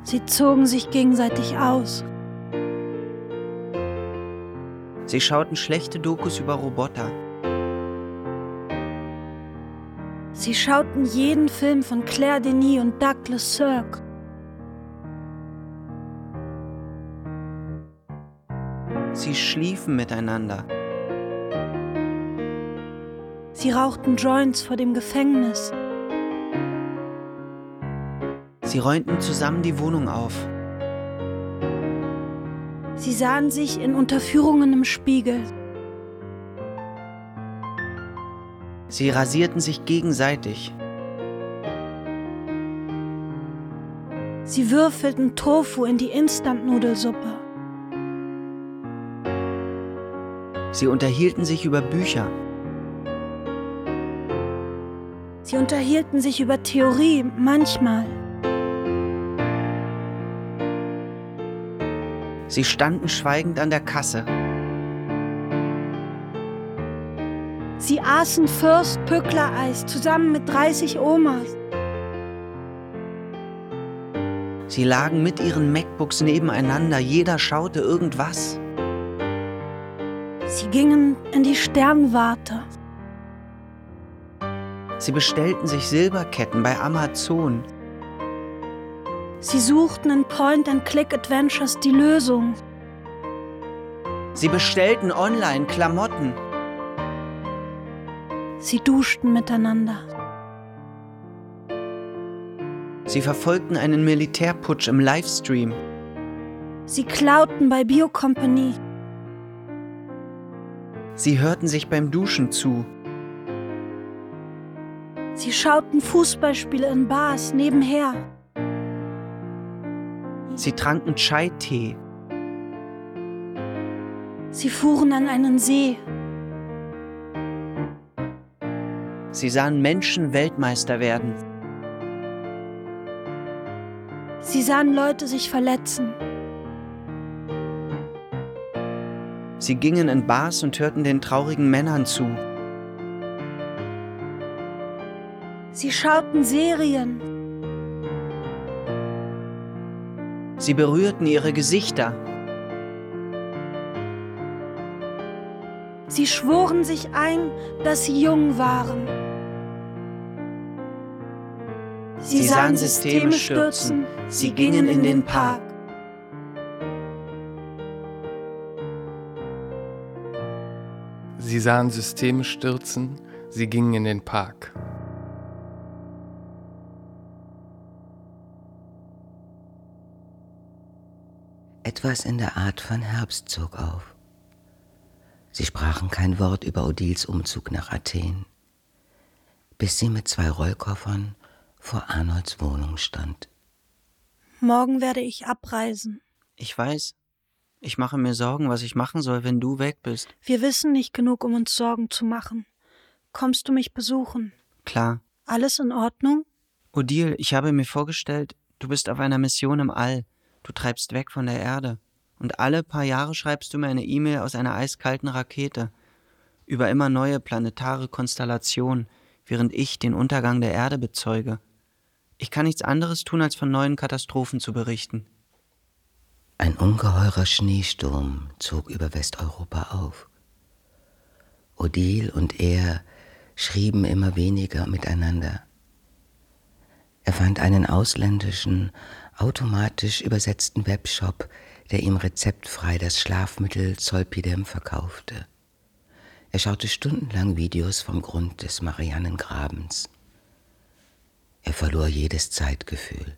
S7: Sie zogen sich gegenseitig aus.
S5: Sie schauten schlechte Dokus über Roboter.
S7: Sie schauten jeden Film von Claire Denis und Douglas Sirk.
S5: Sie schliefen miteinander.
S7: Sie rauchten Joints vor dem Gefängnis.
S5: Sie räumten zusammen die Wohnung auf.
S7: Sie sahen sich in Unterführungen im Spiegel.
S5: Sie rasierten sich gegenseitig.
S7: Sie würfelten Tofu in die Instant-Nudelsuppe.
S5: Sie unterhielten sich über Bücher.
S7: Sie unterhielten sich über Theorie, manchmal.
S5: Sie standen schweigend an der Kasse.
S7: Sie aßen Fürst Pückler Eis zusammen mit 30 Omas.
S5: Sie lagen mit ihren MacBooks nebeneinander, jeder schaute irgendwas.
S7: Sie gingen in die Sternwarte.
S5: Sie bestellten sich Silberketten bei Amazon.
S7: Sie suchten in Point-and-Click-Adventures die Lösung.
S5: Sie bestellten online Klamotten.
S7: Sie duschten miteinander.
S5: Sie verfolgten einen Militärputsch im Livestream.
S7: Sie klauten bei Biocompany.
S5: Sie hörten sich beim Duschen zu.
S7: Sie schauten Fußballspiele in Bars nebenher.
S5: Sie tranken Chai-Tee.
S7: Sie fuhren an einen See.
S5: Sie sahen Menschen Weltmeister werden.
S7: Sie sahen Leute sich verletzen.
S5: Sie gingen in Bars und hörten den traurigen Männern zu.
S7: Sie schauten Serien.
S5: Sie berührten ihre Gesichter.
S7: Sie schworen sich ein, dass sie jung waren. Sie,
S5: Sie
S7: sahen Systeme stürzen.
S5: Sie gingen in den Park.
S3: Sie sahen Systeme stürzen, sie gingen in den Park.
S4: Etwas in der Art von Herbst zog auf. Sie sprachen kein Wort über Odils Umzug nach Athen, bis sie mit zwei Rollkoffern vor Arnolds Wohnung stand.
S7: Morgen werde ich abreisen.
S5: Ich weiß. Ich mache mir Sorgen, was ich machen soll, wenn du weg bist.
S7: Wir wissen nicht genug, um uns Sorgen zu machen. Kommst du mich besuchen?
S5: Klar.
S7: Alles in Ordnung?
S5: Odile, ich habe mir vorgestellt, du bist auf einer Mission im All. Du treibst weg von der Erde. Und alle paar Jahre schreibst du mir eine E-Mail aus einer eiskalten Rakete. Über immer neue planetare Konstellationen, während ich den Untergang der Erde bezeuge. Ich kann nichts anderes tun, als von neuen Katastrophen zu berichten.
S4: Ein ungeheurer Schneesturm zog über Westeuropa auf. Odile und er schrieben immer weniger miteinander. Er fand einen ausländischen, automatisch übersetzten Webshop, der ihm rezeptfrei das Schlafmittel Zolpidem verkaufte. Er schaute stundenlang Videos vom Grund des Marianengrabens. Er verlor jedes Zeitgefühl.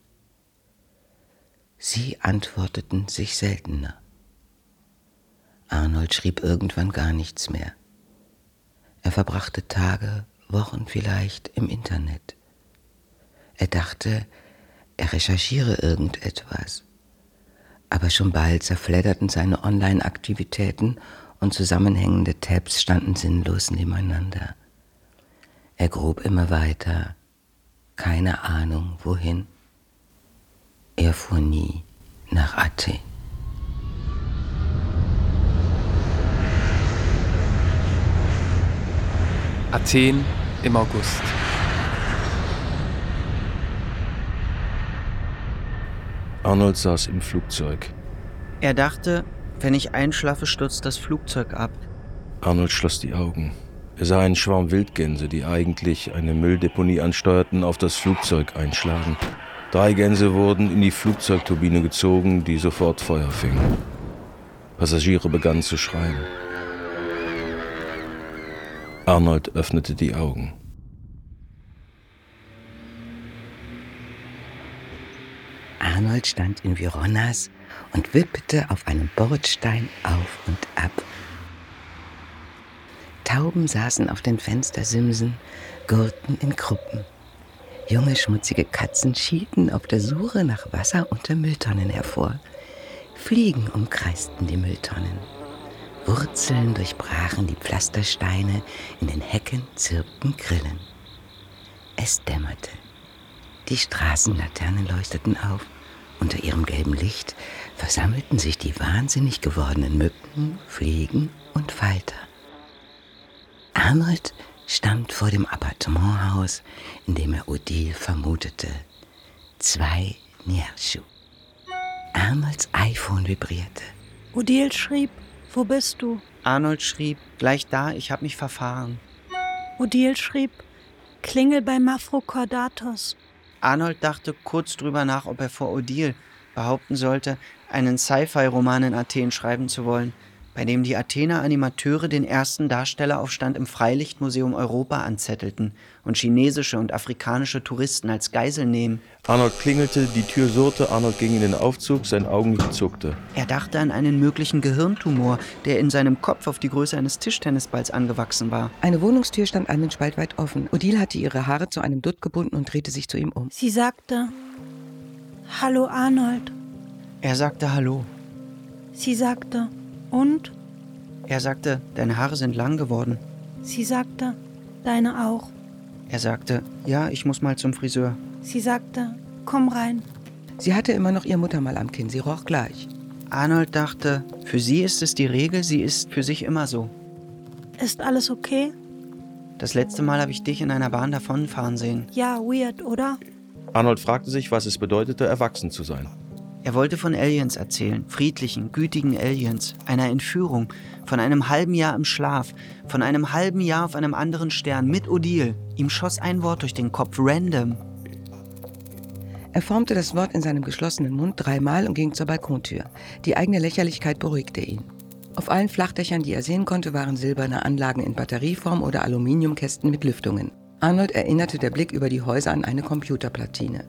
S4: Sie antworteten sich seltener. Arnold schrieb irgendwann gar nichts mehr. Er verbrachte Tage, Wochen vielleicht im Internet. Er dachte, recherchiere irgendetwas. Aber schon bald zerfledderten seine Online-Aktivitäten und zusammenhängende Tabs standen sinnlos nebeneinander. Er grub immer weiter, keine Ahnung wohin. Er fuhr nie nach Athen.
S3: Athen im August.
S6: Arnold saß im Flugzeug.
S5: Er dachte, wenn ich einschlafe, stürzt das Flugzeug ab.
S6: Arnold schloss die Augen. Er sah einen Schwarm Wildgänse, die eigentlich eine Mülldeponie ansteuerten, auf das Flugzeug einschlagen. Drei Gänse wurden in die Flugzeugturbine gezogen, die sofort Feuer fing. Passagiere begannen zu schreien. Arnold öffnete die Augen.
S4: Arnold stand in Vironas und wippte auf einem Bordstein auf und ab. Tauben saßen auf den Fenstersimsen, gurten in Gruppen. Junge schmutzige Katzen schielten auf der Suche nach Wasser unter Mülltonnen hervor. Fliegen umkreisten die Mülltonnen. Wurzeln durchbrachen die Pflastersteine, in den Hecken zirpten Grillen. Es dämmerte. Die Straßenlaternen leuchteten auf. Unter ihrem gelben Licht versammelten sich die wahnsinnig gewordenen Mücken, Fliegen und Falter. Arnold stand vor dem Appartementhaus, in dem er Odile vermutete. Zwei Nierschuh. Arnolds iPhone vibrierte.
S7: Odile schrieb, wo bist du?
S5: Arnold schrieb, gleich da, ich habe mich verfahren.
S7: Odile schrieb, klingel bei Mafrokordatos.
S5: Arnold dachte kurz drüber nach, ob er vor Odile behaupten sollte, einen Sci-Fi-Roman in Athen schreiben zu wollen, bei dem die Athener Animateure den ersten Darstelleraufstand im Freilichtmuseum Europa anzettelten und chinesische und afrikanische Touristen als Geisel nehmen.
S6: Arnold klingelte, die Tür surrte, Arnold ging in den Aufzug, sein Augenlid zuckte.
S5: Er dachte an einen möglichen Gehirntumor, der in seinem Kopf auf die Größe eines Tischtennisballs angewachsen war.
S4: Eine Wohnungstür stand einen Spalt weit offen. Odile hatte ihre Haare zu einem Dutt gebunden und drehte sich zu ihm um.
S7: Sie sagte, Hallo Arnold.
S5: Er sagte Hallo.
S7: Sie sagte, und?
S5: Er sagte, deine Haare sind lang geworden.
S7: Sie sagte, deine auch.
S5: Er sagte, ja, ich muss mal zum Friseur.
S7: Sie sagte, komm rein.
S4: Sie hatte immer noch ihr Muttermal am Kinn, sie roch gleich.
S5: Arnold dachte, für sie ist es die Regel, sie ist für sich immer so.
S7: Ist alles okay?
S5: Das letzte Mal habe ich dich in einer Bahn davonfahren sehen.
S7: Ja, weird, oder?
S6: Arnold fragte sich, was es bedeutete, erwachsen zu sein.
S5: Er wollte von Aliens erzählen, friedlichen, gütigen Aliens, einer Entführung, von einem halben Jahr im Schlaf, von einem halben Jahr auf einem anderen Stern mit Odile. Ihm schoss ein Wort durch den Kopf, random.
S4: Er formte das Wort in seinem geschlossenen Mund dreimal und ging zur Balkontür. Die eigene Lächerlichkeit beruhigte ihn. Auf allen Flachdächern, die er sehen konnte, waren silberne Anlagen in Batterieform oder Aluminiumkästen mit Lüftungen. Arnold erinnerte der Blick über die Häuser an eine Computerplatine.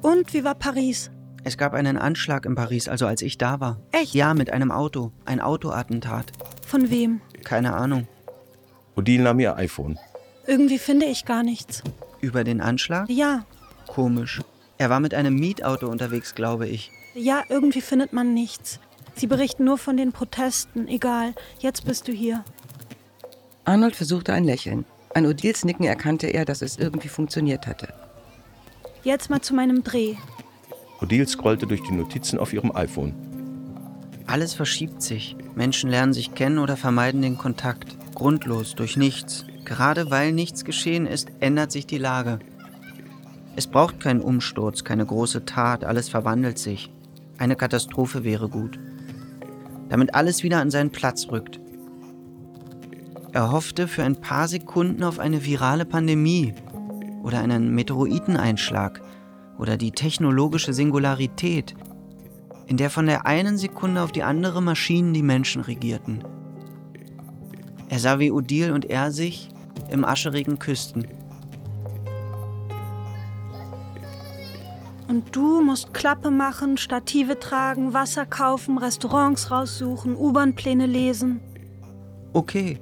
S7: Und wie war Paris?
S5: Es gab einen Anschlag in Paris, also als ich da war.
S7: Echt?
S5: Ja, mit einem Auto. Ein Autoattentat.
S7: Von wem?
S5: Keine Ahnung.
S6: Odile nahm ihr iPhone.
S7: Irgendwie finde ich gar nichts.
S5: Über den Anschlag?
S7: Ja,
S5: Komisch. Er war mit einem Mietauto unterwegs, glaube ich.
S7: ja, irgendwie findet man nichts. Sie berichten nur von den Protesten. Egal, jetzt bist du hier.
S4: Arnold versuchte ein Lächeln. An Odils Nicken erkannte er, dass es irgendwie funktioniert hatte.
S7: Jetzt mal zu meinem Dreh.
S6: Odile scrollte durch die Notizen auf ihrem iPhone.
S5: Alles verschiebt sich. Menschen lernen sich kennen oder vermeiden den Kontakt. Grundlos, durch nichts. Gerade weil nichts geschehen ist, ändert sich die Lage. Es braucht keinen Umsturz, keine große Tat, alles verwandelt sich. Eine Katastrophe wäre gut. Damit alles wieder an seinen Platz rückt. Er hoffte für ein paar Sekunden auf eine virale Pandemie oder einen Meteoriteneinschlag oder die technologische Singularität, in der von der einen Sekunde auf die andere Maschinen die Menschen regierten. Er sah, wie Odile und er sich im ascherigen küssten.
S7: Und du musst Klappe machen, Stative tragen, Wasser kaufen, Restaurants raussuchen, U-Bahn-Pläne lesen.
S5: Okay,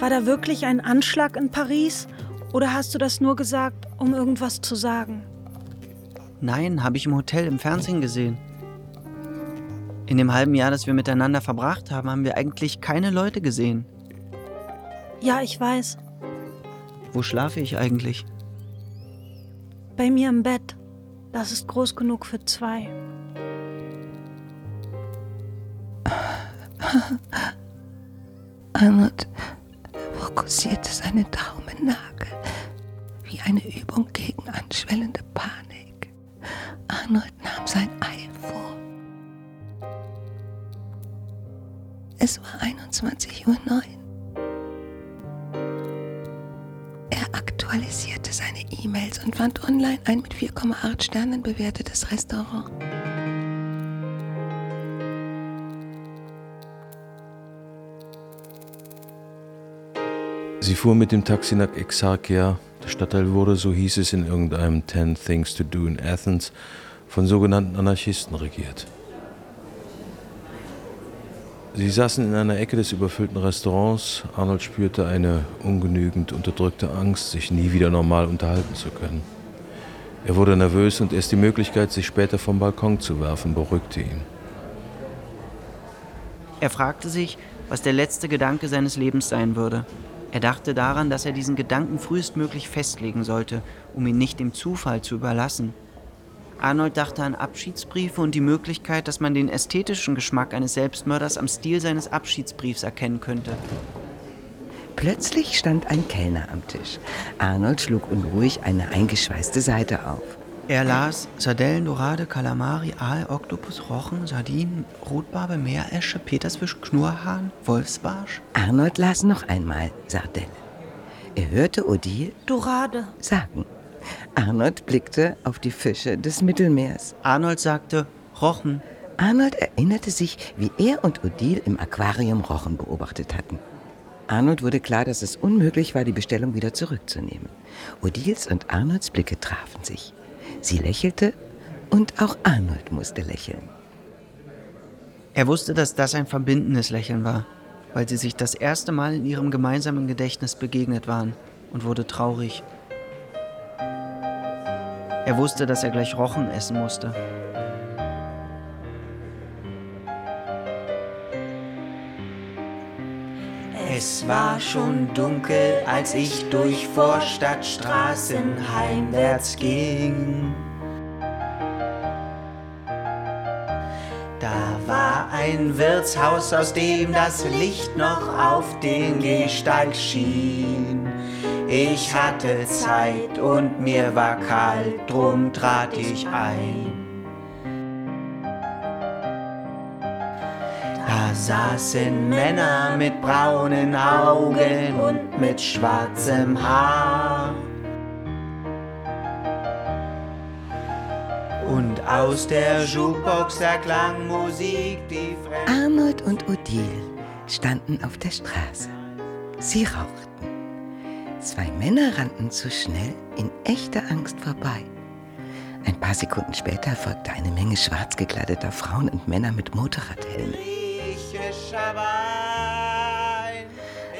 S7: War da wirklich ein Anschlag in Paris? Oder hast du das nur gesagt, um irgendwas zu sagen?
S5: nein, habe ich im Hotel im Fernsehen gesehen. In dem halben Jahr, das wir miteinander verbracht haben, haben wir eigentlich keine Leute gesehen.
S7: Ja, ich weiß.
S5: Wo schlafe ich eigentlich?
S7: Bei mir im Bett. Das ist groß genug für zwei.
S4: Arnold fokussierte seine Daumennagel wie eine Übung gegen anschwellende Panik. Arnold nahm sein iPhone. Es war 21.09 Uhr. Er aktualisierte seine E-Mails und fand online ein mit 4,8 Sternen bewertetes Restaurant.
S6: Sie fuhr mit dem Taxi nach Exarchia. Der Stadtteil wurde, so hieß es in irgendeinem Ten Things to Do in Athens, von sogenannten Anarchisten regiert. Sie saßen in einer Ecke des überfüllten Restaurants. Arnold spürte eine ungenügend unterdrückte Angst, sich nie wieder normal unterhalten zu können. Er wurde nervös und erst die Möglichkeit, sich später vom Balkon zu werfen, beruhigte ihn.
S5: Er fragte sich, was der letzte Gedanke seines Lebens sein würde. Er dachte daran, dass er diesen Gedanken frühestmöglich festlegen sollte, um ihn nicht dem Zufall zu überlassen. Arnold dachte an Abschiedsbriefe und die Möglichkeit, dass man den ästhetischen Geschmack eines Selbstmörders am Stil seines Abschiedsbriefs erkennen könnte.
S4: Plötzlich stand ein Kellner am Tisch. Arnold schlug unruhig eine eingeschweißte Seite auf.
S5: Er las Sardellen, Dorade, Kalamari, Aal, Oktopus, Rochen, Sardinen, Rotbarbe, Meeresche, Petersfisch, Knurrhahn, Wolfsbarsch.
S4: Arnold las noch einmal Sardelle. Er hörte Odile
S7: Dorade.
S4: sagen. Arnold blickte auf die Fische des Mittelmeers.
S5: Arnold sagte Rochen.
S4: Arnold erinnerte sich, wie er und Odile im Aquarium Rochen beobachtet hatten. Arnold wurde klar, dass es unmöglich war, die Bestellung wieder zurückzunehmen. Odiles und Arnolds Blicke trafen sich. Sie lächelte und auch Arnold musste lächeln.
S5: Er wusste, dass das ein verbindendes Lächeln war, weil sie sich das erste Mal in ihrem gemeinsamen Gedächtnis begegnet waren und wurde traurig. Er wusste, dass er gleich Rochen essen musste. War schon dunkel, als ich durch Vorstadtstraßen heimwärts ging. ein Wirtshaus, aus dem das Licht noch auf den Gehsteig schien. Ich hatte Zeit und mir war kalt, drum trat ich ein. Saßen Männer mit braunen Augen und mit schwarzem Haar. Und aus der Jukebox erklang Musik, die fremd.
S4: Arnold und Odile standen auf der Straße. Sie rauchten. Zwei Männer rannten zu schnell in echter Angst vorbei. Ein paar Sekunden später folgte eine Menge schwarz gekleideter Frauen und Männer mit Motorradhelmen.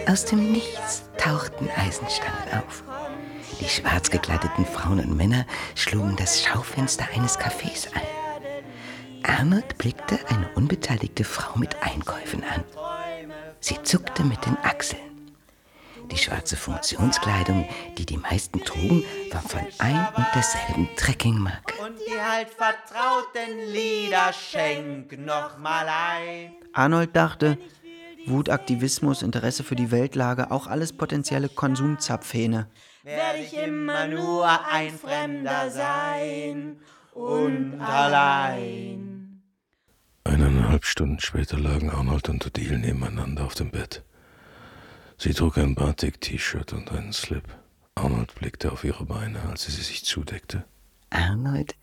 S4: Aus dem Nichts tauchten Eisenstangen auf. Die schwarz gekleideten Frauen und Männer schlugen das Schaufenster eines Cafés ein. Arnold blickte eine unbeteiligte Frau mit Einkäufen an. Sie zuckte mit den Achseln. Die schwarze Funktionskleidung, die die meisten trugen, war von ein und derselben Trekkingmarke.
S5: Und die halt vertrauten Lieder schenk noch mal ein. Arnold dachte, Wut, Aktivismus, Interesse für die Weltlage, auch alles potenzielle Konsumzapfhähne. Werde ich immer nur ein Fremder sein und allein.
S6: Eineinhalb Stunden später lagen Arnold und Odile nebeneinander auf dem Bett. Sie trug ein Batik-T-Shirt und einen Slip. Arnold blickte auf ihre Beine, als sie sich zudeckte.
S4: Arnold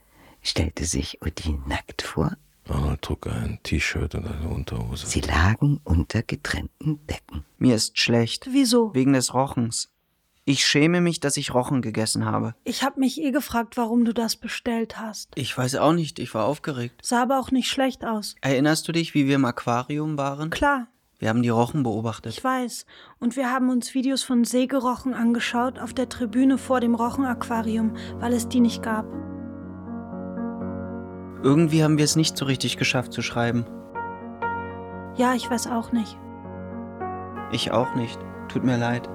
S4: stellte sich Odile nackt vor.
S6: Arnold trug ein T-Shirt und eine Unterhose.
S4: Sie lagen unter getrennten Decken.
S5: Mir ist schlecht.
S7: Wieso?
S5: Wegen des Rochens. Ich schäme mich, dass ich Rochen gegessen habe.
S7: Ich habe mich eh gefragt, warum du das bestellt hast.
S5: Ich weiß auch nicht, ich war aufgeregt.
S7: Sah aber auch nicht schlecht aus.
S5: Erinnerst du dich, wie wir im Aquarium waren?
S7: Klar,
S5: Wir haben die Rochen beobachtet.
S7: ich weiß. Und wir haben uns Videos von Seegerochen angeschaut auf der Tribüne vor dem Rochenaquarium, weil es die nicht gab.
S5: Irgendwie haben wir es nicht so richtig geschafft zu schreiben.
S7: Ja, ich weiß auch nicht.
S5: Ich auch nicht. Tut mir leid.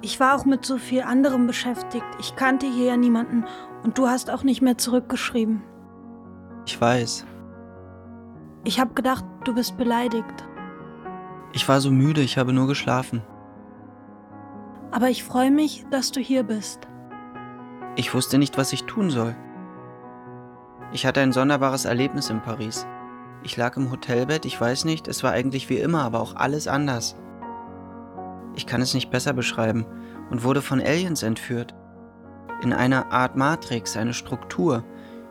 S7: Ich war auch mit so viel anderem beschäftigt. Ich kannte hier ja niemanden und du hast auch nicht mehr zurückgeschrieben.
S5: Ich weiß.
S7: Ich habe gedacht, du bist beleidigt.
S5: Ich war so müde, ich habe nur geschlafen.
S7: Aber ich freue mich, dass du hier bist.
S5: Ich wusste nicht, was ich tun soll. Ich hatte ein sonderbares Erlebnis in Paris. Ich lag im Hotelbett, ich weiß nicht, es war eigentlich wie immer, aber auch alles anders. Ich kann es nicht besser beschreiben und wurde von Aliens entführt. In einer Art Matrix, eine Struktur.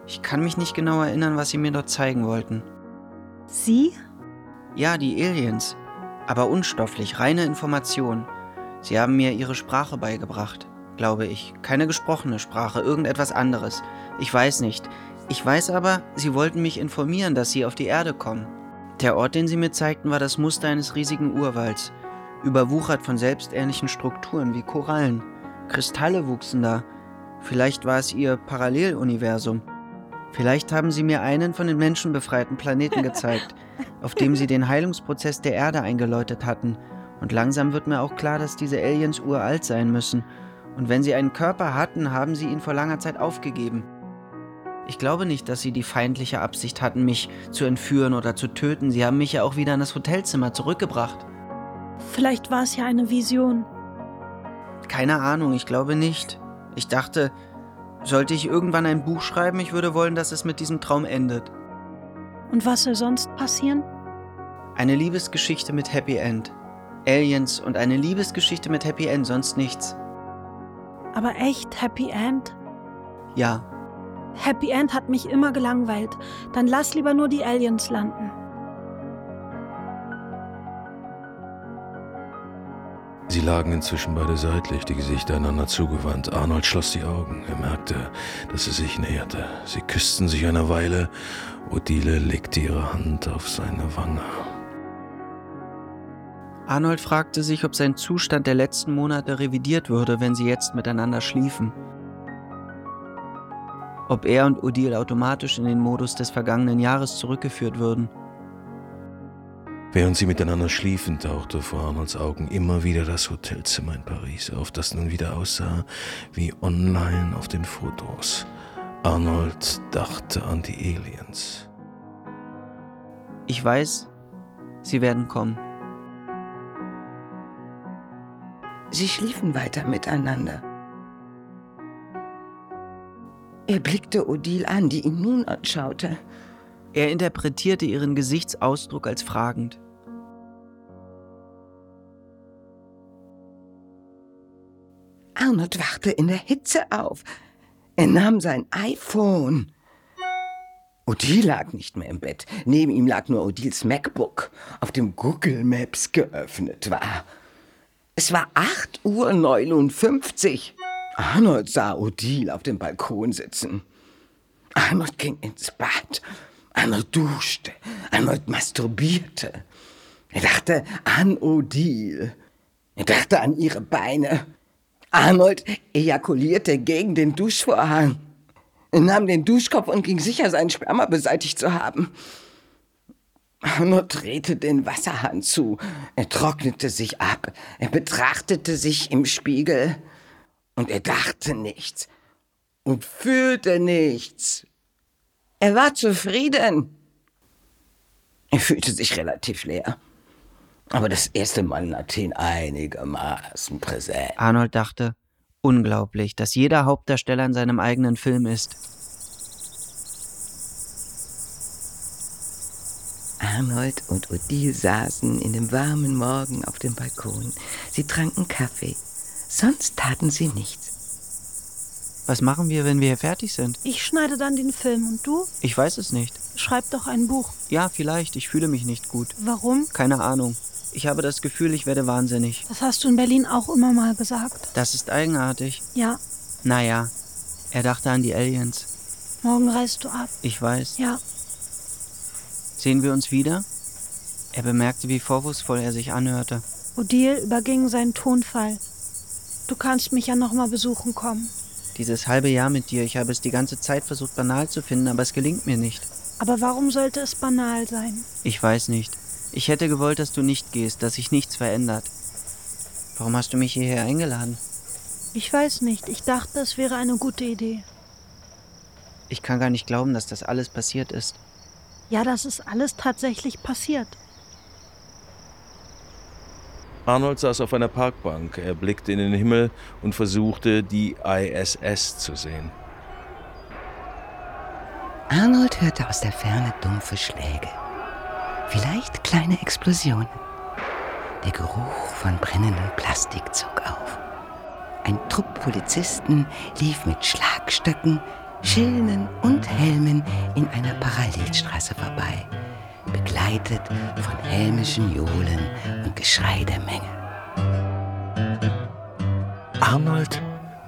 S5: Ich kann mich nicht genau erinnern, was sie mir dort zeigen wollten.
S7: Sie?
S5: Ja, die Aliens. Aber unstofflich, reine Information. Sie haben mir ihre Sprache beigebracht, glaube ich. Keine gesprochene Sprache, irgendetwas anderes. Ich weiß nicht. Ich weiß aber, sie wollten mich informieren, dass sie auf die Erde kommen. Der Ort, den sie mir zeigten, war das Muster eines riesigen Urwalds, überwuchert von selbstähnlichen Strukturen wie Korallen. Kristalle wuchsen da. Vielleicht war es ihr Paralleluniversum. Vielleicht haben sie mir einen von den Menschen befreiten Planeten gezeigt, auf dem sie den Heilungsprozess der Erde eingeläutet hatten. Und langsam wird mir auch klar, dass diese Aliens uralt sein müssen. Und wenn sie einen Körper hatten, haben sie ihn vor langer Zeit aufgegeben. Ich glaube nicht, dass sie die feindliche Absicht hatten, mich zu entführen oder zu töten. Sie haben mich ja auch wieder in das Hotelzimmer zurückgebracht.
S7: Vielleicht war es ja eine Vision.
S5: Keine Ahnung, ich glaube nicht. Ich dachte, sollte ich irgendwann ein Buch schreiben, ich würde wollen, dass es mit diesem Traum endet.
S7: Und was soll sonst passieren?
S5: Eine Liebesgeschichte mit Happy End. Aliens und eine Liebesgeschichte mit Happy End, sonst nichts.
S7: Aber echt Happy End?
S5: Ja,
S7: Happy End hat mich immer gelangweilt. Dann lass lieber nur die Aliens landen.
S6: Sie lagen inzwischen beide seitlich, die Gesichter einander zugewandt. Arnold schloss die Augen. Er merkte, dass sie sich näherte. Sie küssten sich eine Weile. Odile legte ihre Hand auf seine Wange.
S5: Arnold fragte sich, ob sein Zustand der letzten Monate revidiert würde, wenn sie jetzt miteinander schliefen. Ob er und Odile automatisch in den Modus des vergangenen Jahres zurückgeführt würden.
S6: Während sie miteinander schliefen, tauchte vor Arnolds Augen immer wieder das Hotelzimmer in Paris auf, das nun wieder aussah wie online auf den Fotos. Arnold dachte an die Aliens.
S5: Ich weiß, sie werden kommen.
S4: Sie schliefen weiter miteinander. Er blickte Odile an, die ihn nun anschaute.
S5: Er interpretierte ihren Gesichtsausdruck als fragend.
S4: Arnold wachte in der Hitze auf. Er nahm sein iPhone. Odile lag nicht mehr im Bett. Neben ihm lag nur Odiles MacBook, auf dem Google Maps geöffnet war. Es war 8.59 Uhr. Arnold sah Odile auf dem Balkon sitzen. Arnold ging ins Bad. Arnold duschte. Arnold masturbierte. Er dachte an Odile. Er dachte an ihre Beine. Arnold ejakulierte gegen den Duschvorhang. Nahm den Duschkopf und ging sicher, seinen Sperma beseitigt zu haben. Arnold drehte den Wasserhahn zu. Er trocknete sich ab. Er betrachtete sich im Spiegel. Und er dachte nichts. Und fühlte nichts. Er war zufrieden. Er fühlte sich relativ leer. Aber das erste Mal in Athen einigermaßen präsent.
S5: Arnold dachte, unglaublich, dass jeder Hauptdarsteller in seinem eigenen Film ist.
S4: Arnold und Odile saßen in dem warmen Morgen auf dem Balkon. Sie tranken Kaffee. Sonst taten sie nichts.
S5: Was machen wir, wenn wir hier fertig sind?
S7: Ich schneide dann den Film und du?
S5: Ich weiß es nicht.
S7: Schreib doch ein Buch.
S5: Ja, vielleicht. Ich fühle mich nicht gut.
S7: Warum?
S5: Keine Ahnung. Ich habe das Gefühl, ich werde wahnsinnig.
S7: Das hast du in Berlin auch immer mal gesagt.
S5: Das ist eigenartig.
S7: Ja.
S5: Naja, er dachte an die Aliens.
S7: Morgen reist du ab.
S5: Ich weiß.
S7: Ja.
S5: Sehen wir uns wieder? Er bemerkte, wie vorwurfsvoll er sich anhörte.
S7: Odile überging seinen Tonfall. Du kannst mich ja noch mal besuchen kommen.
S5: Dieses halbe Jahr mit dir, ich habe es die ganze Zeit versucht banal zu finden, aber es gelingt mir nicht.
S7: Aber warum sollte es banal sein?
S5: Ich weiß nicht. Ich hätte gewollt, dass du nicht gehst, dass sich nichts verändert. Warum hast du mich hierher eingeladen?
S7: Ich weiß nicht. Ich dachte, es wäre eine gute Idee.
S5: Ich kann gar nicht glauben, dass das alles passiert ist.
S7: Ja, das ist alles tatsächlich passiert.
S6: Arnold saß auf einer Parkbank. Er blickte in den Himmel und versuchte, die ISS zu sehen.
S4: Arnold hörte aus der Ferne dumpfe Schläge. Vielleicht kleine Explosionen. Der Geruch von brennendem Plastik zog auf. Ein Trupp Polizisten lief mit Schlagstöcken, Schilden und Helmen in einer Parallelstraße vorbei, begleitet von hämischen Johlen und Geschrei der Menge.
S6: Arnold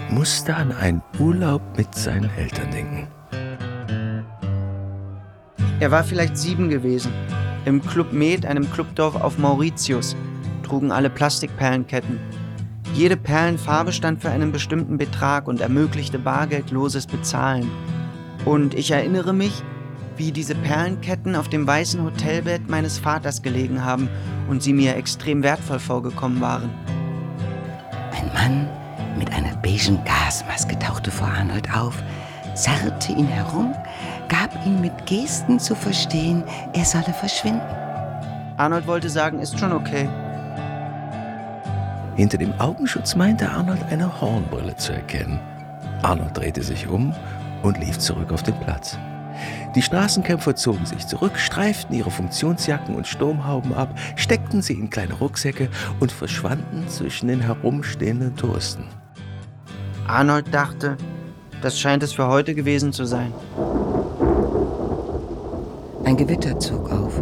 S6: musste an einen Urlaub mit seinen Eltern denken.
S5: Er war vielleicht sieben gewesen. Im Club Med, einem Clubdorf auf Mauritius, trugen alle Plastikperlenketten. Jede Perlenfarbe stand für einen bestimmten Betrag und ermöglichte bargeldloses Bezahlen. Und ich erinnere mich, wie diese Perlenketten auf dem weißen Hotelbett meines Vaters gelegen haben und sie mir extrem wertvoll vorgekommen waren.
S4: Ein Mann mit einer beigen Gasmaske tauchte vor Arnold auf, zerrte ihn herum, gab ihm mit Gesten zu verstehen, er solle verschwinden.
S5: Arnold wollte sagen, ist schon okay.
S6: Hinter dem Augenschutz meinte Arnold eine Hornbrille zu erkennen. Arnold drehte sich um und lief zurück auf den Platz. Die Straßenkämpfer zogen sich zurück, streiften ihre Funktionsjacken und Sturmhauben ab, steckten sie in kleine Rucksäcke und verschwanden zwischen den herumstehenden Touristen.
S5: Arnold dachte, das scheint es für heute gewesen zu sein.
S4: Ein Gewitter zog auf.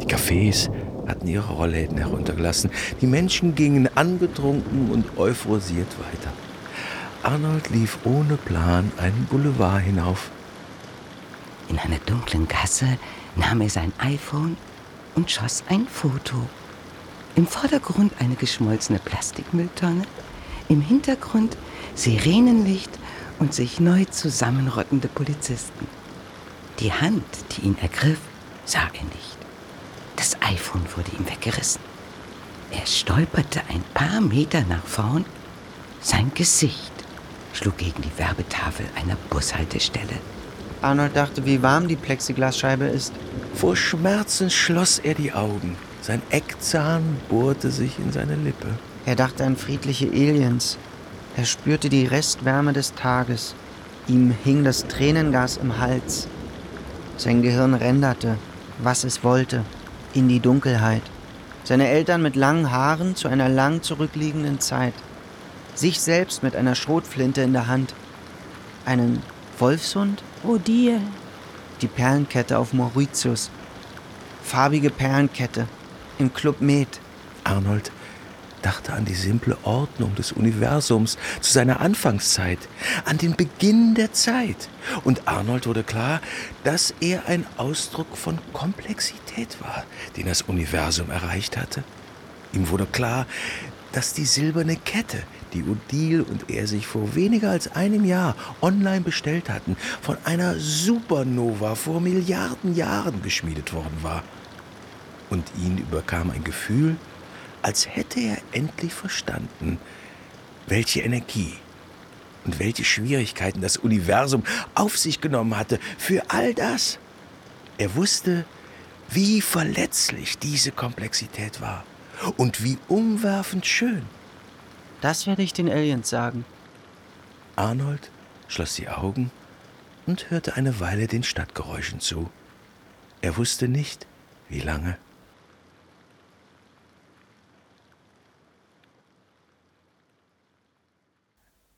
S6: Die Cafés hatten ihre Rollläden heruntergelassen. Die Menschen gingen angetrunken und euphorisiert weiter. Arnold lief ohne Plan einen Boulevard hinauf.
S4: In einer dunklen Gasse nahm er sein iPhone und schoss ein Foto. Im Vordergrund eine geschmolzene Plastikmülltonne, im Hintergrund Sirenenlicht und sich neu zusammenrottende Polizisten. Die Hand, die ihn ergriff, sah er nicht. Das iPhone wurde ihm weggerissen. Er stolperte ein paar Meter nach vorn. Sein Gesicht schlug gegen die Werbetafel einer Bushaltestelle.
S5: Arnold dachte, wie warm die Plexiglasscheibe ist.
S6: Vor Schmerzen schloss er die Augen. Sein Eckzahn bohrte sich in seine Lippe.
S5: Er dachte an friedliche Aliens. Er spürte die Restwärme des Tages. Ihm hing das Tränengas im Hals. Sein Gehirn renderte, was es wollte, in die Dunkelheit. Seine Eltern mit langen Haaren zu einer lang zurückliegenden Zeit. Sich selbst mit einer Schrotflinte in der Hand. Einen Wolfshund?
S7: Odile.
S5: Die Perlenkette auf Mauritius. Farbige Perlenkette im Club Med.
S6: Arnold dachte an die simple Ordnung des Universums zu seiner Anfangszeit, an den Beginn der Zeit. Und Arnold wurde klar, dass er ein Ausdruck von Komplexität war, den das Universum erreicht hatte. Ihm wurde klar, dass die silberne Kette, die Odile und er sich vor weniger als einem Jahr online bestellt hatten, von einer Supernova vor Milliarden Jahren geschmiedet worden war. Und ihn überkam ein Gefühl, als hätte er endlich verstanden, welche Energie und welche Schwierigkeiten das Universum auf sich genommen hatte für all das. Er wusste, wie verletzlich diese Komplexität war und wie umwerfend schön.
S5: Das werde ich den Aliens sagen.
S6: Arnold schloss die Augen und hörte eine Weile den Stadtgeräuschen zu. Er wusste nicht, wie lange.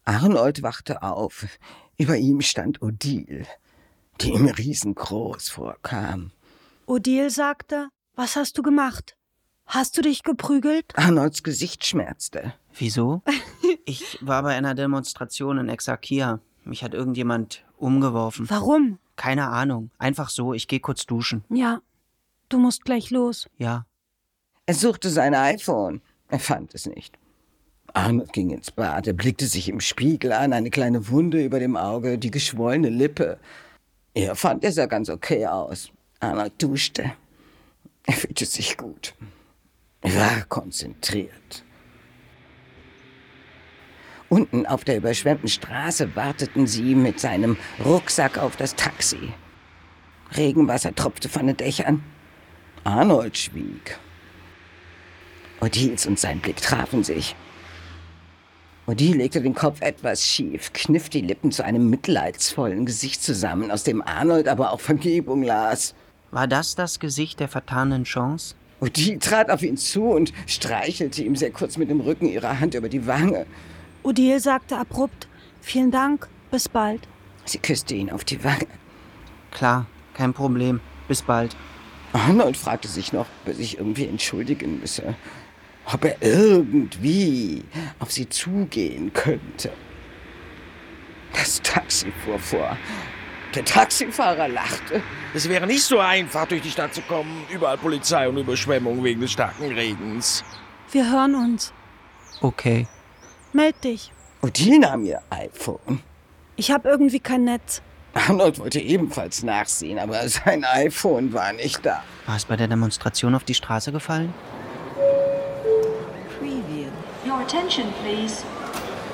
S4: Arnold wachte auf. Über ihm stand Odile, die ihm riesengroß vorkam.
S7: Odile sagte, was hast du gemacht? Hast du dich geprügelt?
S4: Arnolds Gesicht schmerzte.
S5: Wieso? Ich war bei einer Demonstration in Exarchia. Mich hat irgendjemand umgeworfen.
S7: Warum?
S5: Keine Ahnung. Einfach so. Ich gehe kurz duschen.
S7: Ja, du musst gleich los.
S5: Ja.
S4: Er suchte sein iPhone. Er fand es nicht. Arnold ging ins Bad. Er blickte sich im Spiegel an, eine kleine Wunde über dem Auge, die geschwollene Lippe. Er fand, er sah ganz okay aus. Arnold duschte. Er fühlte sich gut. Er war konzentriert. Unten auf der überschwemmten Straße warteten sie mit seinem Rucksack auf das Taxi. Regenwasser tropfte von den Dächern. Arnold schwieg. Odils und sein Blick trafen sich. Odile legte den Kopf etwas schief, kniff die Lippen zu einem mitleidsvollen Gesicht zusammen, aus dem Arnold aber auch Vergebung las.
S5: War das das Gesicht der vertanen Chance?
S4: Odile trat auf ihn zu und streichelte ihm sehr kurz mit dem Rücken ihrer Hand über die Wange.
S7: Odile sagte abrupt, vielen Dank, bis bald.
S4: Sie küsste ihn auf die Wange.
S5: Klar, kein Problem. Bis bald.
S4: Arnold fragte sich noch, ob er sich irgendwie entschuldigen müsse ob er irgendwie auf sie zugehen könnte. Das Taxi fuhr vor. Der Taxifahrer lachte.
S6: Es wäre nicht so einfach, durch die Stadt zu kommen. Überall Polizei und Überschwemmung wegen des starken Regens.
S7: Wir hören uns.
S5: Okay.
S7: Meld dich.
S4: Odile nahm ihr iPhone.
S7: Ich habe irgendwie kein Netz.
S4: Arnold wollte ebenfalls nachsehen, aber sein iPhone war nicht da.
S5: War es bei der Demonstration auf die Straße gefallen?
S8: Your attention, please.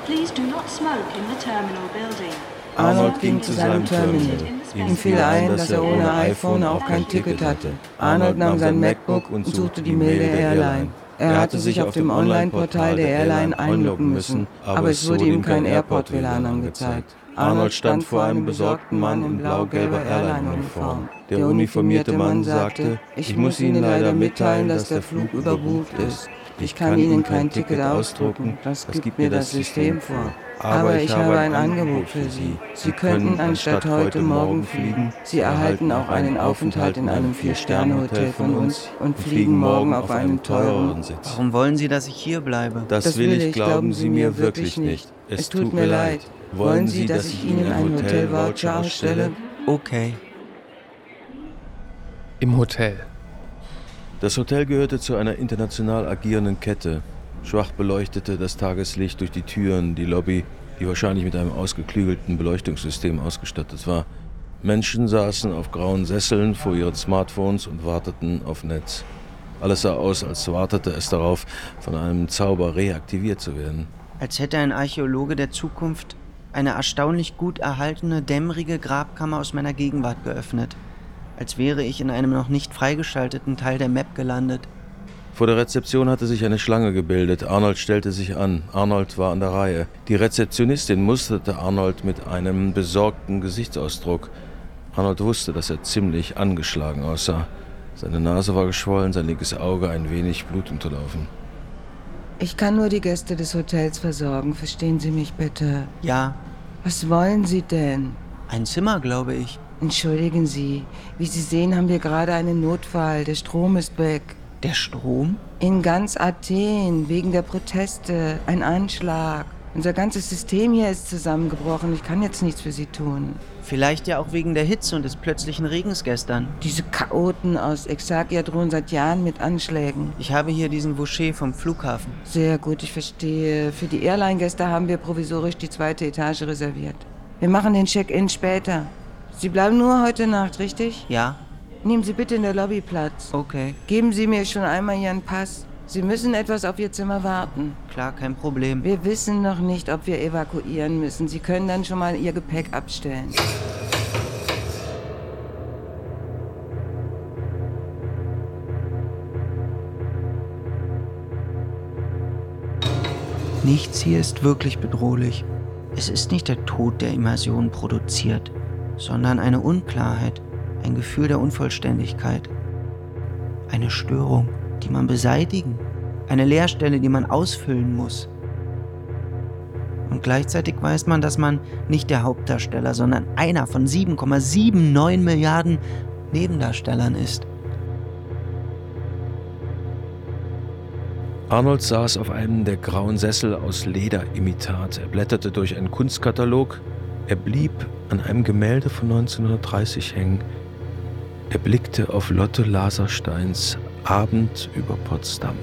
S8: Please do not smoke in the terminal building.
S9: Arnold ging zu seinem Terminal. Ihm fiel ein, dass er ohne iPhone auch kein Ticket hatte. Arnold nahm sein MacBook und suchte die Mail der Airline. Er hatte sich auf dem Online-Portal der Airline einloggen müssen, aber es wurde ihm kein Airport-WLAN angezeigt. Arnold stand vor einem besorgten Mann in blau-gelber Airline-Uniform. Der uniformierte Mann sagte, ich muss Ihnen leider mitteilen, dass der Flug überbucht ist. Ich kann Ihnen kein Ticket ausdrucken, das gibt mir das System vor. Aber ich habe ein Angebot für Sie. Sie könnten anstatt heute Morgen fliegen, Sie erhalten auch einen Aufenthalt in einem Vier-Sterne-Hotel von uns und fliegen morgen auf einem teureren Sitz.
S5: Warum wollen Sie, dass ich hier bleibe?
S9: Das will ich, glauben Sie mir wirklich nicht. Es tut mir leid. Wollen Sie, dass ich Ihnen einen Hotel-Voucher ausstelle?
S5: Okay.
S3: Im Hotel.
S6: Das Hotel gehörte zu einer international agierenden Kette. Schwach beleuchtete das Tageslicht durch die Türen die Lobby, die wahrscheinlich mit einem ausgeklügelten Beleuchtungssystem ausgestattet war. Menschen saßen auf grauen Sesseln vor ihren Smartphones und warteten auf Netz. Alles sah aus, als wartete es darauf, von einem Zauber reaktiviert zu werden.
S5: Als hätte ein Archäologe der Zukunft eine erstaunlich gut erhaltene, dämmerige Grabkammer aus meiner Gegenwart geöffnet, als wäre ich in einem noch nicht freigeschalteten Teil der Map gelandet.
S6: Vor der Rezeption hatte sich eine Schlange gebildet. Arnold stellte sich an. Arnold war an der Reihe. Die Rezeptionistin musterte Arnold mit einem besorgten Gesichtsausdruck. Arnold wusste, dass er ziemlich angeschlagen aussah. Seine Nase war geschwollen, sein linkes Auge ein wenig blutunterlaufen.
S4: Ich kann nur die Gäste des Hotels versorgen. Verstehen Sie mich bitte?
S5: Ja.
S4: Was wollen Sie denn?
S5: Ein Zimmer, glaube ich.
S4: Entschuldigen Sie. Wie Sie sehen, haben wir gerade einen Notfall. Der Strom ist weg.
S5: Der Strom?
S4: In ganz Athen, wegen der Proteste. Ein Anschlag. Unser ganzes System hier ist zusammengebrochen. Ich kann jetzt nichts für Sie tun.
S5: Vielleicht ja auch wegen der Hitze und des plötzlichen Regens gestern.
S4: Diese Chaoten aus Exarchia drohen seit Jahren mit Anschlägen.
S5: Ich habe hier diesen Voucher vom Flughafen.
S4: Sehr gut, ich verstehe. Für die Airline-Gäste haben wir provisorisch die zweite Etage reserviert. Wir machen den Check-in später. Sie bleiben nur heute Nacht, richtig?
S5: Ja.
S4: Nehmen Sie bitte in der Lobby Platz.
S5: Okay.
S4: Geben Sie mir schon einmal Ihren Pass. Sie müssen etwas auf Ihr Zimmer warten.
S5: Klar, kein Problem.
S4: Wir wissen noch nicht, ob wir evakuieren müssen. Sie können dann schon mal Ihr Gepäck abstellen.
S5: Nichts hier ist wirklich bedrohlich. Es ist nicht der Tod, der Immersion produziert, sondern eine Unklarheit, ein Gefühl der Unvollständigkeit. Eine Störung, die man beseitigen, eine Leerstelle, die man ausfüllen muss. Und gleichzeitig weiß man, dass man nicht der Hauptdarsteller, sondern einer von 7,79 Milliarden Nebendarstellern ist.
S6: Arnold saß auf einem der grauen Sessel aus Lederimitat. Er blätterte durch einen Kunstkatalog. Er blieb an einem Gemälde von 1930 hängen. Er blickte auf Lotte Lasersteins Abend über Potsdam.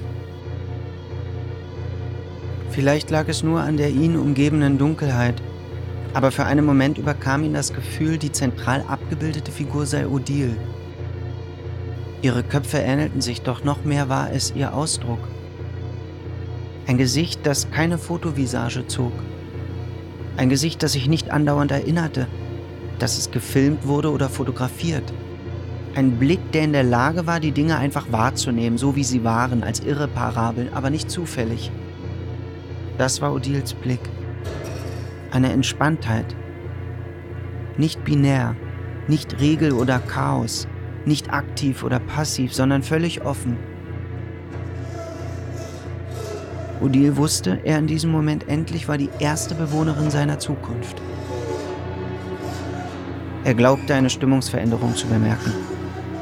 S5: Vielleicht lag es nur an der ihn umgebenden Dunkelheit, aber für einen Moment überkam ihn das Gefühl, die zentral abgebildete Figur sei Odile. Ihre Köpfe ähnelten sich, doch noch mehr war es ihr Ausdruck. Ein Gesicht, das keine Fotovisage zog. Ein Gesicht, das sich nicht andauernd erinnerte, dass es gefilmt wurde oder fotografiert. Ein Blick, der in der Lage war, die Dinge einfach wahrzunehmen, so wie sie waren, als irreparabel, aber nicht zufällig. Das war Odils Blick. Eine Entspanntheit. Nicht binär, nicht Regel oder Chaos, nicht aktiv oder passiv, sondern völlig offen. Odile wusste, er in diesem Moment endlich war die erste Bewohnerin seiner Zukunft. Er glaubte, eine Stimmungsveränderung zu bemerken.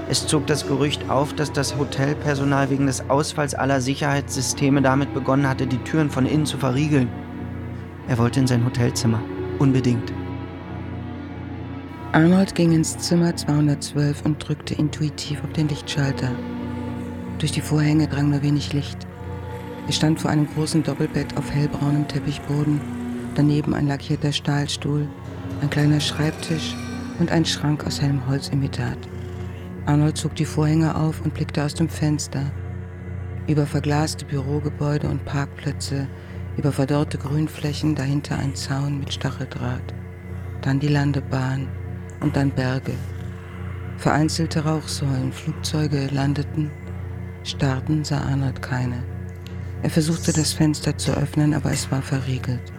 S5: Es zog das Gerücht auf, dass das Hotelpersonal wegen des Ausfalls aller Sicherheitssysteme damit begonnen hatte, die Türen von innen zu verriegeln. Er wollte in sein Hotelzimmer. Unbedingt.
S4: Arnold ging ins Zimmer 212 und drückte intuitiv auf den Lichtschalter. Durch die Vorhänge drang nur wenig Licht. Er stand vor einem großen Doppelbett auf hellbraunem Teppichboden, daneben ein lackierter Stahlstuhl, ein kleiner Schreibtisch und ein Schrank aus hellem Holzimitat. Arnold zog die Vorhänge auf und blickte aus dem Fenster. Über verglaste Bürogebäude und Parkplätze, über verdorrte Grünflächen, dahinter ein Zaun mit Stacheldraht. Dann die Landebahn und dann Berge. Vereinzelte Rauchsäulen, Flugzeuge landeten, starten sah Arnold keine. Er versuchte das Fenster zu öffnen, aber es war verriegelt.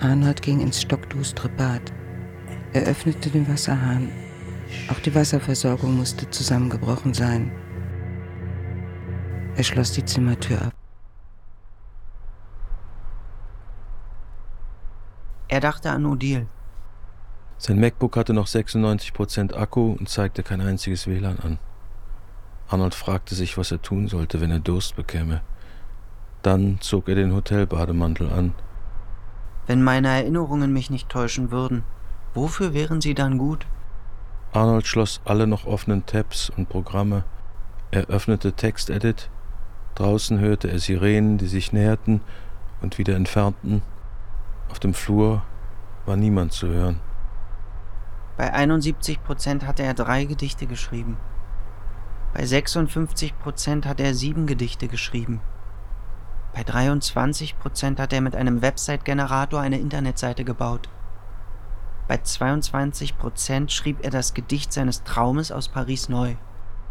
S4: Arnold ging ins stockdustere Bad. Er öffnete den Wasserhahn. Auch die Wasserversorgung musste zusammengebrochen sein. Er schloss die Zimmertür ab.
S5: Er dachte an Odile.
S6: Sein MacBook hatte noch 96% Akku und zeigte kein einziges WLAN an. Arnold fragte sich, was er tun sollte, wenn er Durst bekäme. Dann zog er den Hotelbademantel an.
S5: Wenn meine Erinnerungen mich nicht täuschen würden, wofür wären sie dann gut?
S6: Arnold schloss alle noch offenen Tabs und Programme. Er öffnete TextEdit. Draußen hörte er Sirenen, die sich näherten und wieder entfernten. Auf dem Flur war niemand zu hören.
S5: Bei 71 Prozent hatte er drei Gedichte geschrieben. Bei 56 Prozent hat er sieben Gedichte geschrieben. Bei 23 Prozent hat er mit einem Website-Generator eine Internetseite gebaut. Bei 22 Prozent schrieb er das Gedicht seines Traumes aus Paris neu.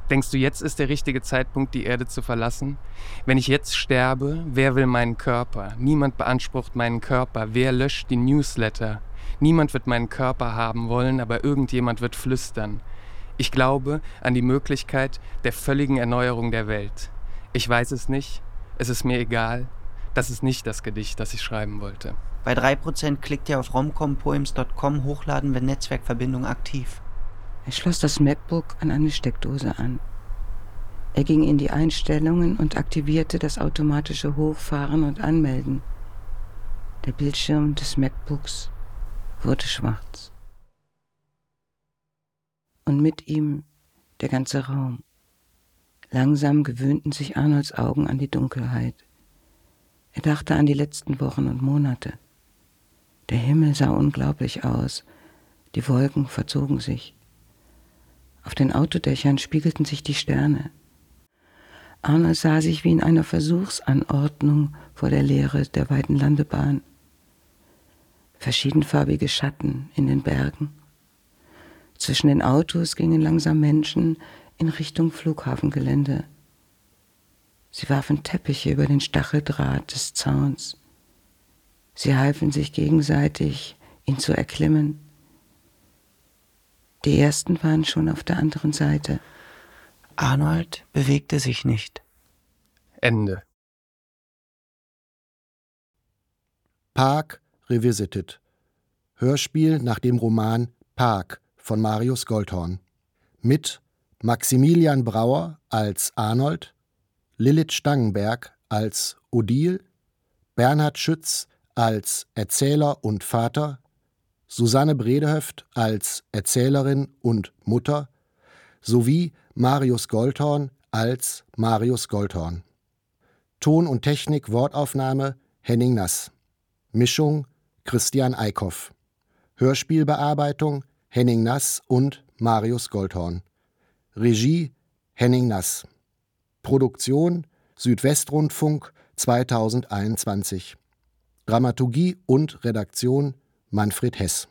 S3: Denkst du, jetzt ist der richtige Zeitpunkt, die Erde zu verlassen? Wenn ich jetzt sterbe, wer will meinen Körper? Niemand beansprucht meinen Körper. Wer löscht die Newsletter? Niemand wird meinen Körper haben wollen, aber irgendjemand wird flüstern. Ich glaube an die Möglichkeit der völligen Erneuerung der Welt. Ich weiß es nicht, es ist mir egal. Das ist nicht das Gedicht, das ich schreiben wollte.
S5: Bei 3% klickt ihr auf romcompoems.com hochladen, wenn Netzwerkverbindung aktiv.
S4: Er schloss das MacBook an eine Steckdose an. Er ging in die Einstellungen und aktivierte das automatische Hochfahren und Anmelden. Der Bildschirm des MacBooks wurde schwarz. Und mit ihm der ganze Raum. Langsam gewöhnten sich Arnolds Augen an die Dunkelheit. Er dachte an die letzten Wochen und Monate. Der Himmel sah unglaublich aus, die Wolken verzogen sich. Auf den Autodächern spiegelten sich die Sterne. Arne sah sich wie in einer Versuchsanordnung vor der Leere der weiten Landebahn. Verschiedenfarbige Schatten in den Bergen. Zwischen den Autos gingen langsam Menschen in Richtung Flughafengelände. Sie warfen Teppiche über den Stacheldraht des Zauns. Sie halfen sich gegenseitig, ihn zu erklimmen. Die ersten waren schon auf der anderen Seite.
S5: Arnold bewegte sich nicht.
S3: Ende.
S2: Park Revisited. Hörspiel nach dem Roman Park von Marius Goldhorn. Mit Maximilian Brauer als Arnold, Lilith Stangenberg als Odile, Bernhard Schütz als Erzähler und Vater, Susanne Bredehöft als Erzählerin und Mutter sowie Marius Goldhorn als Marius Goldhorn. Ton und Technik Wortaufnahme Henning Nass. Mischung Christian Eickhoff. Hörspielbearbeitung Henning Nass und Marius Goldhorn. Regie Henning Nass. Produktion Südwestrundfunk 2021. Dramaturgie und Redaktion Manfred Hess